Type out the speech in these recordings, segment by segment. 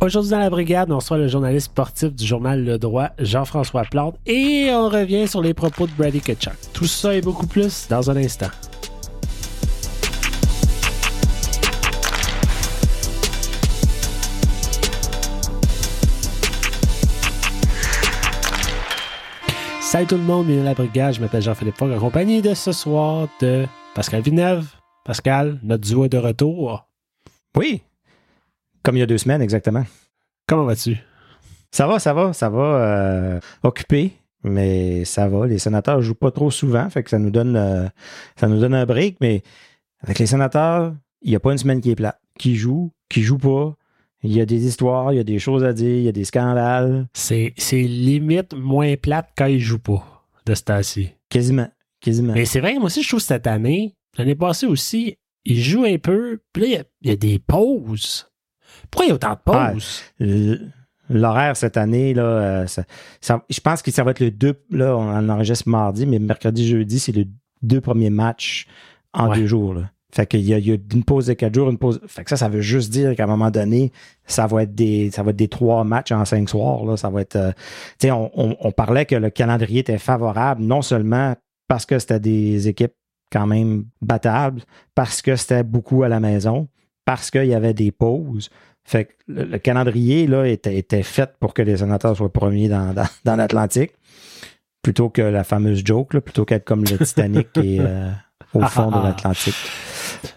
Aujourd'hui dans la brigade, on reçoit le journaliste sportif du journal Le Droit, Jean-François Plante, et on revient sur les propos de Brady Ketchuk. Tout ça et beaucoup plus dans un instant. Salut tout le monde, bienvenue à la brigade. Je m'appelle Jean-Philippe Fogg en compagnie de ce soir de Pascal Villeneuve. Pascal, notre duo est de retour. Oui, comme il y a deux semaines exactement. Comment vas-tu? Ça va, ça va, ça va. Euh, occupé, mais ça va. Les sénateurs jouent pas trop souvent, fait que ça nous donne, euh, ça nous donne un break. Mais avec les sénateurs, il n'y a pas une semaine qui est plate. Qui joue, qui joue pas. Il y a des histoires, il y a des choses à dire, il y a des scandales. C'est, c'est limite moins plate quand ils jouent pas de ce temps-ci. Quasiment, quasiment. Mais c'est vrai, moi aussi, je trouve cette année, l'année passée aussi, ils jouent un peu, puis là, il y a- il y, a des pauses. Pourquoi il y a autant de pauses? L'horaire cette année, là, euh, ça- ça- je pense que ça va être le deux. Là, on en enregistre mardi, mais mercredi, jeudi, c'est le deux premiers matchs en Ouais. deux jours. Là. Fait qu'il y a, il y a une pause de quatre jours, une pause. Fait que ça, ça veut juste dire qu'à un moment donné, ça va être des, ça va être des trois matchs en cinq soirs. Là. Ça va être. euh, tu sais, on, on- on parlait que le calendrier était favorable, non seulement parce que c'était des équipes quand même battables, parce que c'était beaucoup à la maison, parce qu'il y avait des pauses. Fait que le, le calendrier là, était, était fait pour que les sénateurs soient premiers dans, dans, dans l'Atlantique, plutôt que la fameuse joke, là, plutôt qu'être comme le Titanic qui est euh, au fond de l'Atlantique.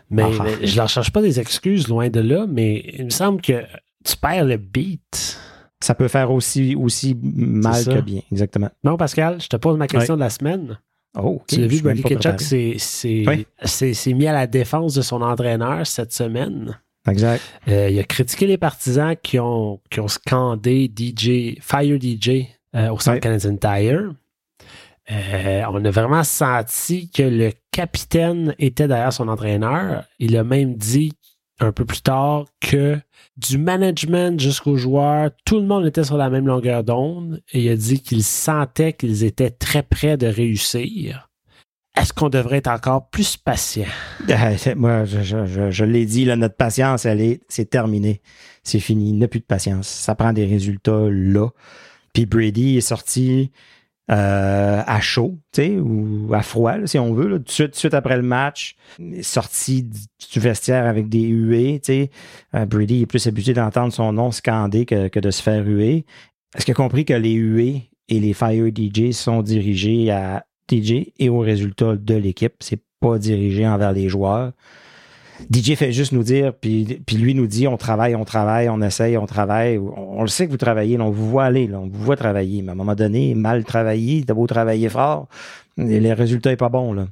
Mais, Ah. mais je leur cherche pas des excuses, loin de là, mais il me semble que tu perds le beat. Ça peut faire aussi, aussi mal que bien, exactement. Non, Pascal, je te pose ma question de la semaine. Oh, ok, tu l'as vu, Brady Ketchuk s'est, Oui. mis à la défense de son entraîneur cette semaine. Exact. Euh, il a critiqué les partisans qui ont, qui ont scandé DJ, Fire DJ euh, au centre Ouais. Canadian Tire. Euh, on a vraiment senti que le capitaine était derrière son entraîneur. Il a même dit un peu plus tard que du management jusqu'aux joueurs, tout le monde était sur la même longueur d'onde et il a dit qu'il sentait qu'ils étaient très près de réussir. Est-ce qu'on devrait être encore plus patient? C'est- Moi, je, l'ai dit, là, notre patience, elle est, c'est terminé. C'est fini. Il n'a plus de patience. Ça prend des résultats là. Puis Brady est sorti euh, à chaud, ou à froid, si on veut, là, de suite, après le match. Sorti du vestiaire avec des huées. Euh, Brady est plus habitué d'entendre son nom scandé que, que de se faire huer. Est-ce qu'il a compris que les huées et les Fire DJ sont dirigés à DJ et aux résultats de l'équipe? C'est pas dirigé envers les joueurs. DJ fait juste nous dire, puis, puis lui nous dit, on travaille, on travaille, on essaye, on travaille. On, le sait que vous travaillez, on vous voit aller, on vous voit travailler. Mais à un moment donné, mal travaillé, t'as beau travailler fort, et le résultat est pas bon. Là.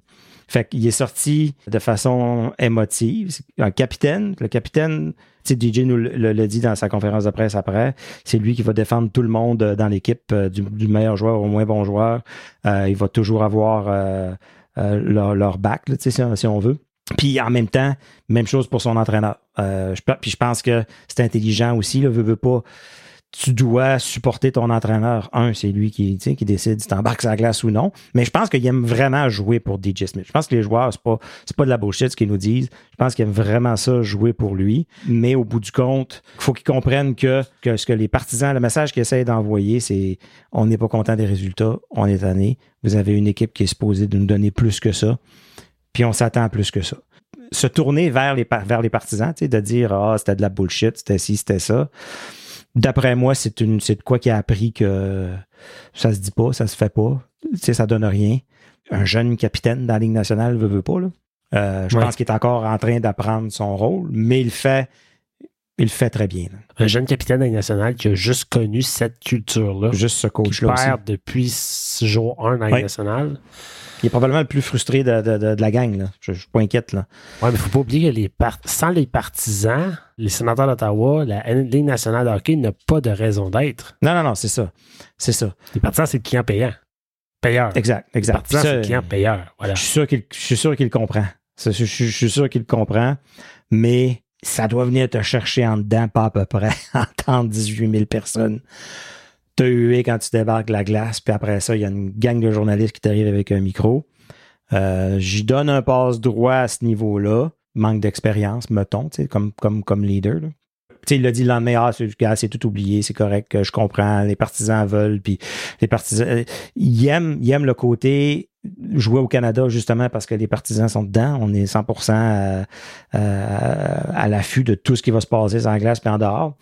Fait qu'il est sorti de façon émotive. Un capitaine, le capitaine, DJ nous le, dit dans sa conférence de presse après, c'est lui qui va défendre tout le monde euh, dans l'équipe, euh, du, meilleur joueur au moins bon joueur. Euh, il va toujours avoir leur, leur on- si on veut. Puis en même temps, même chose pour son entraîneur. Euh, puis je pense que c'est intelligent aussi, là, veut pas. Tu dois supporter ton entraîneur. Un, c'est lui qui, décide si t'embarques sur la glace ou non. Mais je pense qu'il aime vraiment jouer pour DJ Smith. Je pense que les joueurs, c'est pas, pas de la bullshit ce qu'ils nous disent. Je pense qu'ils aiment vraiment ça jouer pour lui. Mais au bout du compte, il faut qu'ils comprennent que, que ce que les partisans, le message qu'ils essayent d'envoyer, c'est on n'est pas content des résultats, on est tanné. Vous avez une équipe qui est supposée de nous donner plus que ça puis on s'attend à plus que ça. Se tourner vers les, vers les partisans, tu sais, de dire Ah, c'était de la bullshit, c'était ci, c'était ça. D'après moi, c'est une c'est de quoi qui a appris que ça se dit pas, ça se fait pas, tu sais, ça donne rien. Un jeune capitaine dans la Ligue nationale veut, veut pas, là. Euh, je Ouais. pense qu'il est encore en train d'apprendre son rôle, mais il le fait, il le fait très bien. Un jeune capitaine nationale qui a juste connu cette culture-là. Juste ce qui coach-là aussi. perd depuis ce jour 1 dans la Ligue Ouais. nationale. Il est probablement le plus frustré de, de- de- de la gang. Là. Je, je suis pas inquiète. Là. Ouais, mais faut pas oublier que les sans les partisans, les sénateurs d'Ottawa, la Ligue nationale de hockey n'a pas de raison d'être. Non, non, non, c'est ça. C'est ça. Les partisans, c'est le client payant. Payeur. Exact, Les exact. partisans, Puis ça, c'est le client payeur. Voilà. Je suis sûr qu'il, je suis sûr qu'il comprend. Je- je suis sûr qu'il comprend. Mais ça doit venir te chercher en dedans, pas à peu près, entendre 18 000 personnes. T'as hué quand tu débarques la glace, puis après ça, il y a une gang de journalistes qui t'arrivent avec un micro. Euh, J'y donne un passe droit à ce niveau-là. Manque d'expérience, mettons, comme, comme, comme leader. là. il l'a dit le lendemain, ah, c'est tout oublié, c'est correct, je comprends, les partisans veulent, puis les partisans, euh, ils aiment, ils aiment le côté jouer au Canada justement parce que les partisans sont dedans. On est 100% à, à, l'affût de tout ce qui va se passer en glace et en dehors.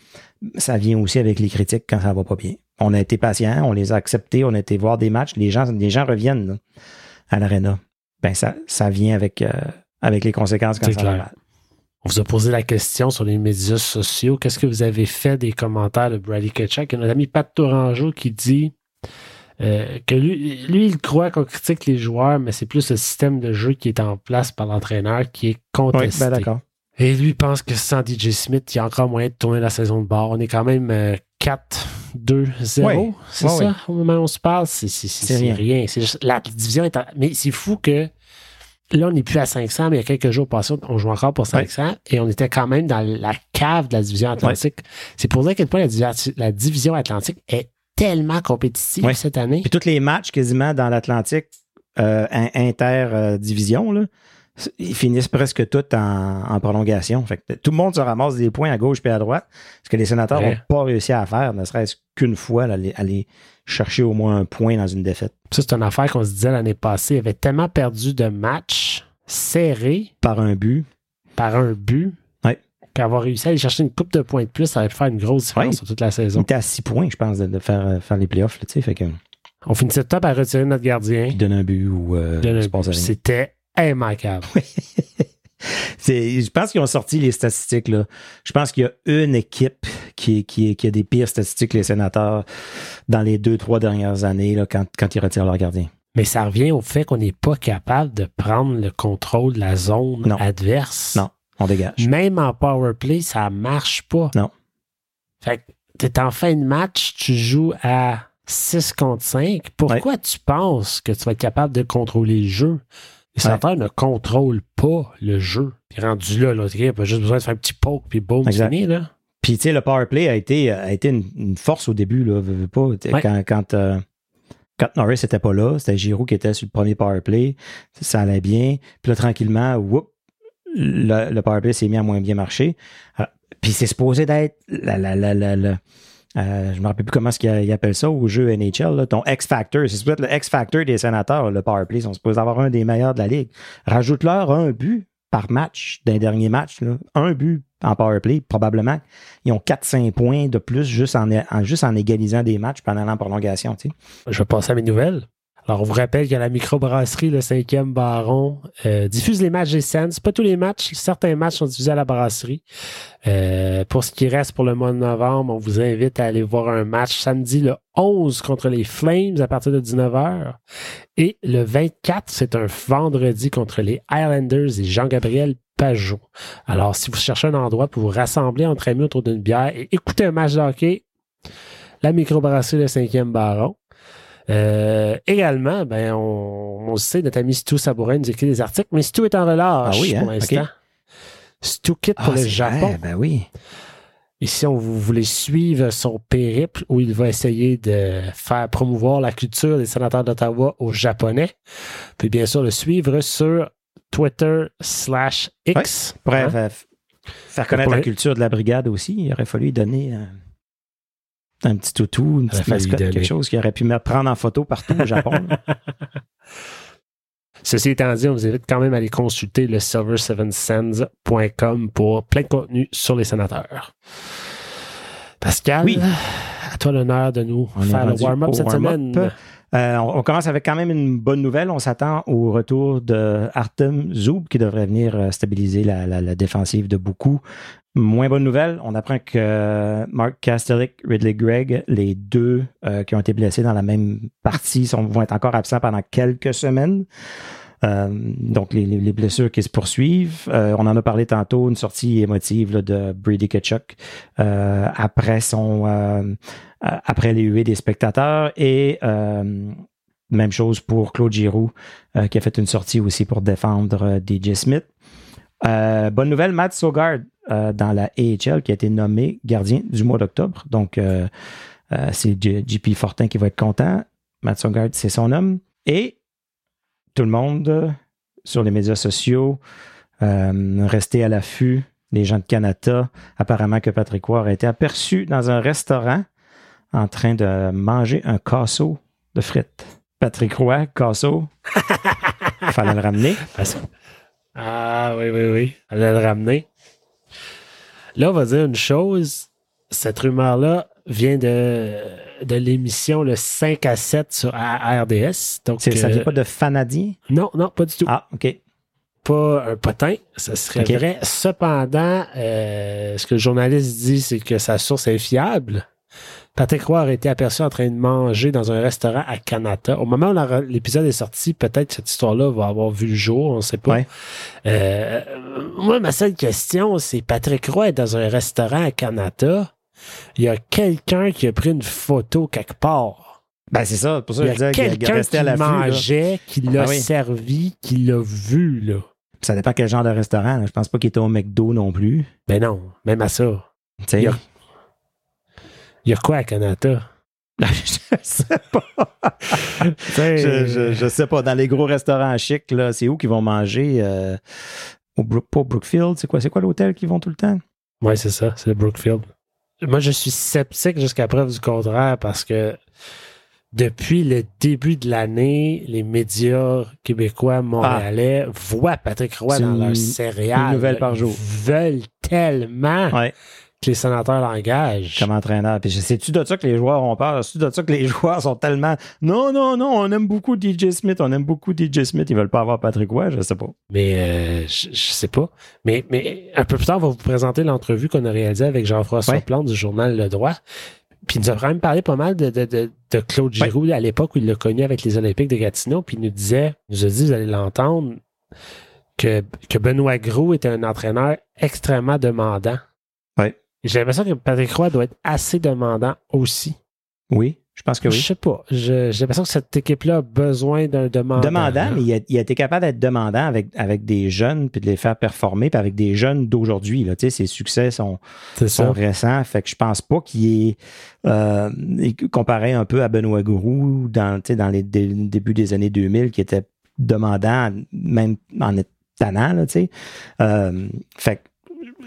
Ça vient aussi avec les critiques quand ça va pas bien. On a été patient, on les a acceptés, on a été voir des matchs. Les gens, les gens reviennent à l'aréna. Ben ça, ça vient avec, euh, avec les conséquences quand ça va mal. On vous a posé la question sur les médias sociaux. Qu'est-ce que vous avez fait des commentaires de Brady Ketchuk? Il y a notre ami Pat Tourangeau qui dit euh, que lui, lui, il croit qu'on critique les joueurs, mais c'est plus le système de jeu qui est en place par l'entraîneur qui est contesté. Oui, ben d'accord. Et lui pense que sans DJ Smith, il y a encore moyen de tourner la saison de bord. On est quand même 4, 2, 0. C'est ça, au moment où on se parle? C'est rien. rien. la division est Mais c'est fou que Là, on n'est plus à 500, mais il y a quelques jours passés, on joue encore pour 500 et on était quand même dans la cave de la division Atlantique. C'est pour dire à quel point la, division Atlantique est tellement compétitive cette année. Et tous les matchs quasiment dans l'Atlantique euh, inter-division, ils finissent presque tous en, prolongation. Fait tout le monde se ramasse des points à gauche et à droite. Ce que les sénateurs n'ont pas réussi à faire, ne serait-ce qu'une fois, aller, aller chercher au moins un point dans une défaite. Ça, c'est une affaire qu'on se disait l'année passée. Il avait tellement perdu de matchs serrés. Par un but. Par un but. Oui. Qu'avoir réussi à aller chercher une coupe de points de plus, ça allait faire une grosse différence sur toute la saison. On était à six points, je pense, de, faire, euh, faire les playoffs. Là, fait que... On finissait top à retirer notre gardien. Puis donner un but ou euh, C'était immanquable. je pense qu'ils ont sorti les statistiques. Là. Je pense qu'il y a une équipe qui, qui, qui, a des pires statistiques que les sénateurs dans les deux, trois dernières années là, quand, quand ils retirent leur gardien. Mais ça revient au fait qu'on n'est pas capable de prendre le contrôle de la zone adverse. Non, on dégage. Même en power play, ça marche pas. Non. Fait que t'es en fin de match, tu joues à 6 contre 5. Pourquoi tu penses que tu vas être capable de contrôler le jeu? Les sénateurs ne contrôlent pas le jeu. Puis rendu là, l'autre équipe a juste besoin de faire un petit poke, puis boum, c'est fini, là. Puis, tu sais, le power play a été, a été une, force au début, là. Pas, Quand, quand, euh, quand Norris n'était pas là, c'était Giroud qui était sur le premier power play. Ça allait bien. Puis là, tranquillement, whoop, le, le power play s'est mis à moins bien marcher. puis c'est supposé d'être la, la, la, la euh, je me rappelle plus comment qu'ils appellent ça au jeu NHL, ton X-Factor. C'est peut-être le X-Factor des sénateurs, le powerplay. Ils sont supposés avoir un des meilleurs de la ligue. Rajoute-leur un but par match d'un dernier match. Un but en powerplay, probablement. Ils ont 4-5 points de plus juste en, juste en égalisant des matchs pendant la prolongation. Je vais passer à mes nouvelles. Alors, on vous rappelle que la microbrasserie, le cinquième baron, euh, diffuse les matchs des Sens. Pas tous les matchs, certains matchs sont diffusés à la brasserie. Euh, pour ce qui reste pour le mois de novembre, on vous invite à aller voir un match samedi le 11 contre les Flames à partir de 19h. Et le 24, c'est un vendredi contre les Highlanders et Jean-Gabriel Pajot. Alors, si vous cherchez un endroit pour vous rassembler entre amis autour d'une bière et écouter un match de hockey, la microbrasserie, le cinquième baron. Euh, également, ben, on, on, sait, notre ami Stu Sabourin nous écrit des articles, mais Stu est en relâche ah oui, hein? pour l'instant. Stu quitte pour ah, le Japon. ben oui. Et si on vous voulez suivre son périple où il va essayer de faire promouvoir la culture des sénateurs d'Ottawa aux Japonais, puis bien sûr le suivre sur Twitter slash X. Bref, hein? faire connaître la culture de la brigade aussi, il aurait fallu donner... un petit toutou, une petite mascotte, quelque chose qui aurait pu me prendre en photo partout au Japon. Ceci étant dit, on vous invite quand même à aller consulter le silver7sands.com pour plein de contenu sur les sénateurs. Pascal, oui. à toi l'honneur de nous faire le warm-up cette semaine. Euh, on, commence avec quand même une bonne nouvelle. On s'attend au retour de Artem Zoub qui devrait venir euh, stabiliser la, défensive de beaucoup. Moins bonne nouvelle, on apprend que Mark Kastelik, Ridley Gregg, les deux euh, qui ont été blessés dans la même partie vont être encore absents pendant quelques semaines. donc, les, blessures qui se poursuivent. on en a parlé tantôt, une sortie émotive de Brady Kachuk après son euh, après les huées des spectateurs. Et euh, même chose pour Claude Giroux, euh, qui a fait une sortie aussi pour défendre DJ Smith. bonne nouvelle, Matt Sogard dans la AHL qui a été nommé gardien du mois d'octobre. Donc, c'est JP Fortin qui va être content. Matt Sogard, c'est son homme. Et tout le monde sur les médias sociaux, restez à l'affût les gens de Canada, apparemment que Patrick Roy a été aperçu dans un restaurant en train de manger un casseau de frites. Patrick Roy, casseau. Fallait le ramener. Ah oui, oui, oui. Fallait le ramener. Là, on va dire une chose. Cette rumeur-là vient de, de l'émission le 5 à 7 sur RDS. Donc, ça vient euh, pas de Fanadi? Non, non, pas du tout. Ah, OK. Pas un potin, ça serait vrai. Cependant, euh, ce que le journaliste dit, c'est que sa source est fiable. Patrick Roy aurait été aperçu en train de manger dans un restaurant à Canada. Au moment où l'épisode est sorti, peut-être cette histoire-là va avoir vu le jour, on ne sait pas. Ouais. Euh, moi, ma seule question, c'est Patrick Roy est dans un restaurant à Canada. Il y a quelqu'un qui a pris une photo quelque part. Ben, c'est ça. Pour ça, Il je y disais a qu'il quelqu'un restait qui à mangeait, qui l'a Ah oui. servi, qui l'a vu, là. Ça dépend quel genre de restaurant. là. Je pense pas qu'il était au McDo non plus. Ben non, même à ça. Tu sais. Il y a- Il y a quoi à Canada? je sais pas. je, je, je sais pas. Dans les gros restaurants chics, là, c'est où qu'ils vont manger? euh, au Brook, pas Brookfield, c'est quoi? C'est quoi l'hôtel qu'ils vont tout le temps? Oui, c'est ça, c'est le Brookfield. Moi, je suis sceptique jusqu'à preuve du contraire parce que depuis le début de l'année, les médias québécois, montréalais voient Patrick Roy Ah. Dans leur une- céréale. une nouvelle par jour. Ils veulent tellement Ouais. Que les sénateurs l'engagent. Comme entraîneur. Puis sais-tu de ça que les joueurs ont peur? C'est-tu de ça que les joueurs sont tellement. Non, non, non, on aime beaucoup DJ Smith, on aime beaucoup DJ Smith, ils veulent pas avoir Patrick Roy, je sais pas. Mais euh, je, je sais pas. Mais, mais un peu plus tard, on va vous présenter l'entrevue qu'on a réalisée avec Jean-François Ouais. Plante du journal Le Droit. Puis il nous a quand même parlé pas mal de, de, de, de Claude Giroux à l'époque où il l'a connu avec les Olympiques de Gatineau. Puis il nous disait, il nous a dit, vous allez l'entendre, que, que Benoît Gros était un entraîneur extrêmement demandant. Ouais. J'ai l'impression que Patrick Roy doit être assez demandant aussi. Oui, je pense que Je oui. sais pas. Je- J'ai l'impression que cette équipe-là a besoin d'un demandant. Demandant, mais il a, il a été capable d'être demandant avec, avec des jeunes, puis de les faire performer, puis avec des jeunes d'aujourd'hui. Tu sais, Ses succès sont, sont récents. Fait que je pense pas qu'il est euh, comparé un peu à Benoît Gourou dans, tu sais, dans les dé- débuts des années 2000, qui était demandant, même en étant tannant, là, tu sais. Euh, fait que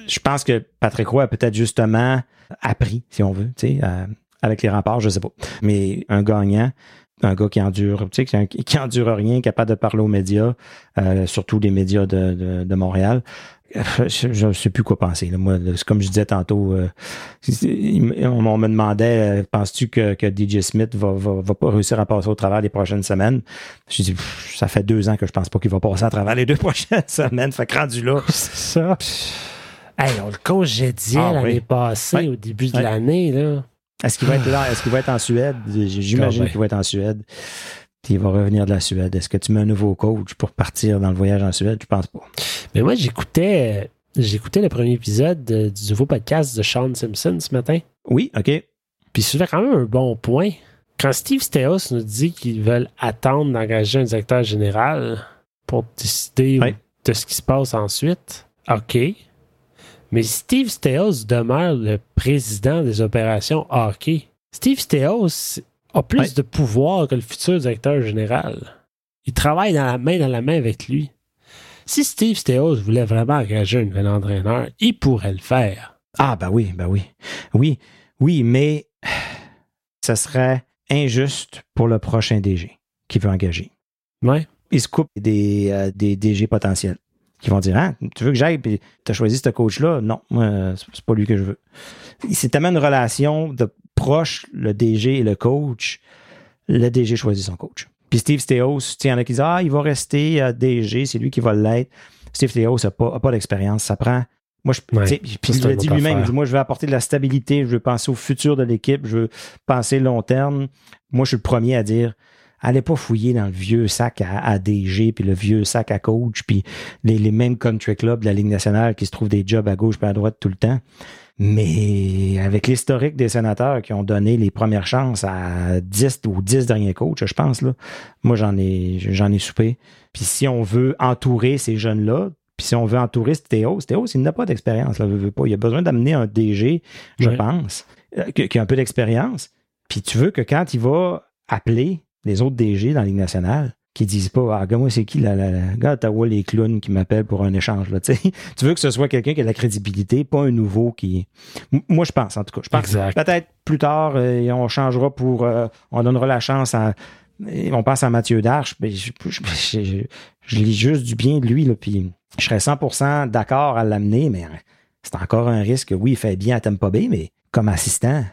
je pense que Patrick Roy a peut-être justement appris, si on veut, tu sais, euh, avec les remparts, je sais pas. Mais un gagnant, un gars qui endure, tu sais, qui, qui- endure rien, capable de parler aux médias, euh, surtout les médias de, de, de Montréal. Je ne sais plus quoi penser. là. Moi, c'est comme je disais tantôt, euh, on, on me demandait, euh, penses-tu que, que DJ Smith va, va, va pas réussir à passer au travers les prochaines semaines? Je dis, pff, ça fait deux ans que je pense pas qu'il va passer à travers les deux prochaines semaines. Fait que rendu là, C'est ça. Hey, on le congédiait Ah, l'année oui. passée, Ouais. au début de l'année. là. Est-ce qu'il va être là? Est-ce qu'il va être en Suède? J'imagine Ah qu'il va être en Suède. Puis il va revenir de la Suède. Est-ce que tu mets un nouveau coach pour partir dans le voyage en Suède? Je pense pas. Mais moi, j'écoutais j'écoutais le premier épisode de- du nouveau podcast de Sean Simpson ce matin. Oui, OK. Puis soulevait quand même un bon point. Quand Steve Steos nous dit qu'ils veulent attendre d'engager un directeur général pour décider de ce qui se passe ensuite, OK. Mais Steve Steos demeure le président des opérations hockey. Steve Steos a plus Ouais. de pouvoir que le futur directeur général. Il travaille dans la main dans la main avec lui. Si Steve Steos voulait vraiment engager un nouvel entraîneur, il pourrait le faire. Ah, ben oui, ben oui. Oui, oui, mais ça serait injuste pour le prochain DG qui veut engager. Ouais. Il se coupe des, euh, des DG potentiels qui vont dire, ah, tu veux que j'aille, puis tu as choisi ce coach-là? Non, euh, c'est pas lui que je veux. C'est tellement une relation de proche, le DG et le coach. Le DG choisit son coach. Puis Steve Steos, il y en a qui disent, ah, il va rester euh, DG, c'est lui qui va l'être. Steve Steos n'a pas, a pas d'expérience. Ça prend. Moi, je, Ouais. puis il l'a une dit lui-même, il dit, moi, je veux apporter de la stabilité, je veux penser au futur de l'équipe, je veux penser long terme. Moi, je suis le premier à dire, allez pas fouiller dans le vieux sac à, à DG, puis le vieux sac à coach, puis les, les mêmes country clubs de la Ligue nationale qui se trouvent des jobs à gauche et à droite tout le temps. Mais avec l'historique des sénateurs qui ont donné les premières chances à 10 ou 10 derniers coachs, je pense, là, moi, j'en ai, j'en ai soupé. Puis si on veut entourer ces jeunes-là, puis si on veut entourer Théos, Théos, il n'a pas d'expérience, là, veut, veut pas. Il a besoin d'amener un DG, je pense, euh, qui, qui a un peu d'expérience. Puis tu veux que quand il va appeler les autres DG dans la Ligue nationale, qui disent pas, ah, moi, c'est qui, la, la, la gars d'Ottawa, les clowns qui m'appellent pour un échange, là, tu. Tu veux que ce soit quelqu'un qui a de la crédibilité, pas un nouveau qui. M- Moi, je pense, en tout cas. Je pense peut-être plus tard, euh, on changera pour. euh, on donnera la chance à. On passe à Mathieu Darche. mais je, je, je- je- je lis juste du bien de lui, là, puis je serais 100% d'accord à l'amener, mais c'est encore un risque. Oui, il fait bien à Tampa Bay, mais comme assistant,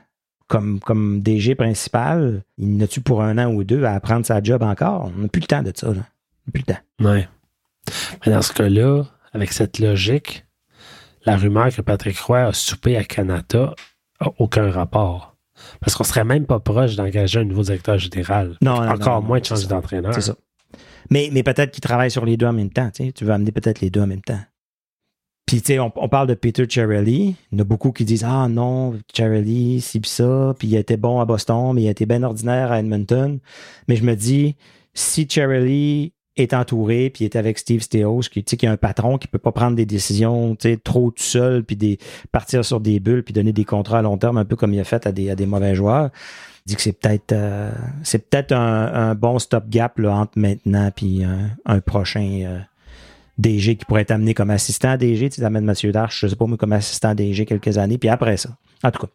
comme, comme DG principal, il n'a-tu pour un an ou deux à apprendre sa job encore? On n'a plus le temps de ça. Là. On n'a plus le temps. Ouais. Mais dans ce cas-là, avec cette logique, la rumeur que Patrick Roy a soupé à Canada n'a aucun rapport. Parce qu'on serait même pas proche d'engager un nouveau directeur général. Non, non, Encore non, moins de changer d'entraîneur. C'est ça. Mais, mais peut-être qu'il travaille sur les deux en même temps. Tu, sais. tu veux amener peut-être les deux en même temps. Tu sais, on, parle de Peter Cherelli. Il y en a beaucoup qui disent Ah non, Cherelli, pis ça. Puis, il a été bon à Boston, mais il a été bien ordinaire à Edmonton. Mais je me dis, si Cherelli est entouré, puis est avec Steve Steos, qui, qui est un patron qui peut pas prendre des décisions trop tout seul, puis des, partir sur des bulles, puis donner des contrats à long terme, un peu comme il a fait à des, mauvais joueurs. Dis que c'est peut-être euh, c'est peut-être un, bon stop-gap entre maintenant puis un, un prochain euh, DG qui pourrait être amené comme assistant DG. Tu amènes Mathieu Darche, je sais pas moi, comme assistant DG quelques années, puis après ça. En tout cas,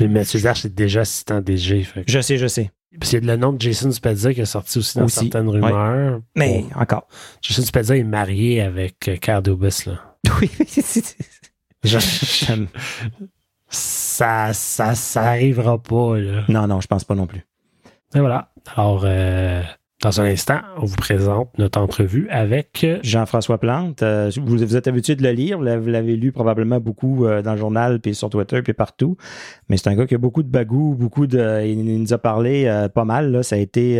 Mais Mathieu Darche est déjà assistant DG. Fait. que- je sais, je sais. Puis il y a le nom de Jason Spezza qui est sorti aussi dans Aussi, certaines rumeurs. Mais encore. Jason Spezza est marié avec euh, Dubas, là. Oui, Je- ça, ça, ça arrivera pas, là. non, non, je pense pas non plus. Et voilà. Alors, euh, dans un instant, on vous présente notre entrevue avec euh, Jean-François Plante, euh, vous, vous êtes habitué de le lire, vous l'avez lu probablement beaucoup euh, dans le journal, puis sur Twitter, puis partout. Mais c'est un gars qui a beaucoup de bagou, beaucoup de. Il, nous a parlé pas mal. Là. Ça a été,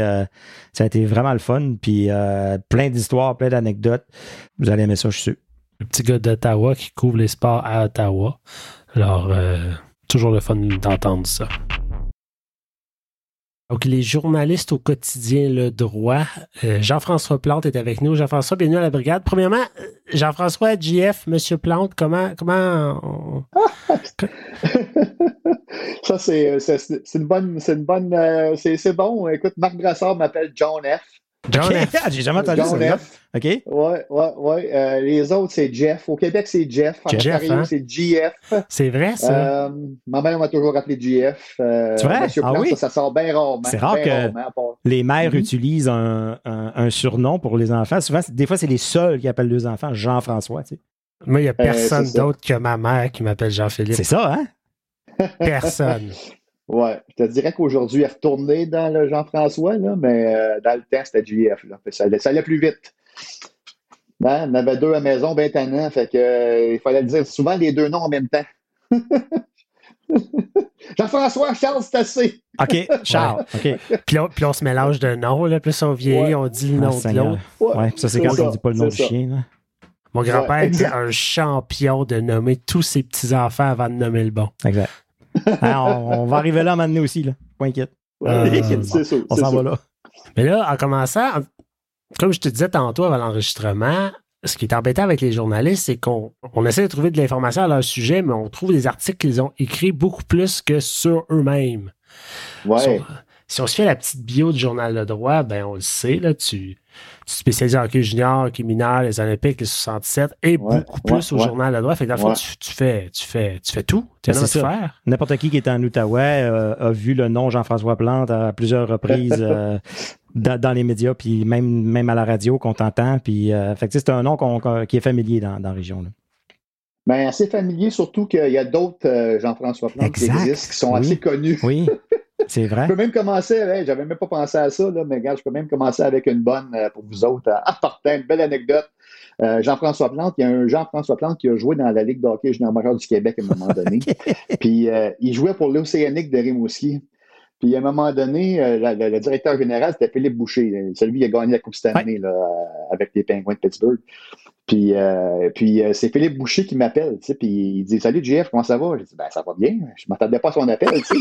ça a été vraiment le fun, puis plein d'histoires, plein d'anecdotes. Vous allez aimer ça, je suis sûr. le petit gars d'Ottawa qui couvre les sports à Ottawa. Alors, euh, toujours le fun d'entendre ça. Donc, les journalistes au quotidien Le Droit. Euh, Jean-François Plante est avec nous. Jean-François, bienvenue à la brigade. Premièrement, euh, Jean-François, JF, Monsieur Plante, comment, comment on- ça, c'est c'est- une bonne. C'est une bonne. euh, c'est bon. Écoute, Marc Brassard m'appelle John F. John Ok, F. J'ai jamais entendu John ça. F. OK? Ouais, ouais, ouais. Euh, les autres, c'est Jeff. Au Québec, c'est Jeff. En Jeff, Ontario, hein? c'est GF. C'est vrai, ça? Euh, ma mère m'a toujours appelé GF. Euh, C'est vrai? Monsieur Ah Plante, oui? ça, ça sort bien rarement. C'est rare que- rarement, Les mères Mhm. utilisent un, un- un surnom pour les enfants. Souvent, c'est- des fois, c'est les seuls qui appellent leurs enfants Jean-François. tu sais. Moi, il n'y a personne euh, d'autre que ma mère qui m'appelle Jean-Philippe. C'est ça, hein? Personne. Ouais, je te dirais qu'aujourd'hui, elle est retournée dans le Jean-François, là, mais euh, dans le temps, c'était GF. Là. Ça, allait, ça allait plus vite. Hein, On avait deux à maison, bien tannant, fait que euh, il fallait dire souvent les deux noms en même temps. Jean-François, Charles, c'est assez. OK, Charles. OK. Puis là, puis on se mélange de noms. Là. Plus on vieillit, Ouais. on dit le Ah, nom de Seigneur. l'autre. Ouais, ça, c'est quand ça, on dit pas le nom du ça. chien. Là. Mon grand-père Ouais, était un champion de nommer tous ses petits-enfants avant de nommer le bon. Exact. Hein, on, on va arriver là à un moment donné aussi. Là. Pas inquiète. Ouais, Euh. On s'en va là. Mais là, en commençant, comme je te disais tantôt avant l'enregistrement, ce qui est embêtant avec les journalistes, c'est qu'on on essaie de trouver de l'information à leur sujet, mais on trouve des articles qu'ils ont écrits beaucoup plus que sur eux-mêmes. Ouais. Si, on, si on se fait la petite bio du journal de droit, ben on le sait, là, tu, tu spécialises en hockey junior, hockey mineur, les Olympiques, les 67, et Ouais, beaucoup plus ouais, au ouais. journal de droit. Fait que dans le fond, tu, tu fais, tu, fais, tu fais tout. Tu Ben, as faire. N'importe qui qui est en Outaouais euh, a vu le nom Jean-François Plante à plusieurs reprises euh, dans, dans les médias, puis même, même à la radio qu'on t'entend. Puis, euh, fait que, c'est un nom qui est familier dans, dans la région. Là. Ben, assez familier, surtout qu'il y a d'autres euh, Jean-François Plante qui existent, qui sont Oui. assez connus. Oui, c'est vrai? Je peux même commencer, hey, j'avais même pas pensé à ça, là, mais regarde, je peux même commencer avec une bonne euh, pour vous autres. En partant, une belle anecdote. Euh, Jean-François Plante, il y a un Jean-François Plante qui a joué dans la Ligue de hockey junior majeur du Québec à un moment donné. Puis euh, il jouait pour l'Océanique de Rimouski. Puis à un moment donné, euh, le directeur général, c'était Philippe Boucher, euh, celui qui a gagné la Coupe Stanley là, euh, avec les Penguins de Pittsburgh. Puis, euh, puis euh, c'est Philippe Boucher qui m'appelle, tu sais, puis il dit Salut JF, comment ça va? J'ai dit Ben ça va bien, je m'attendais pas à son appel, tu sais.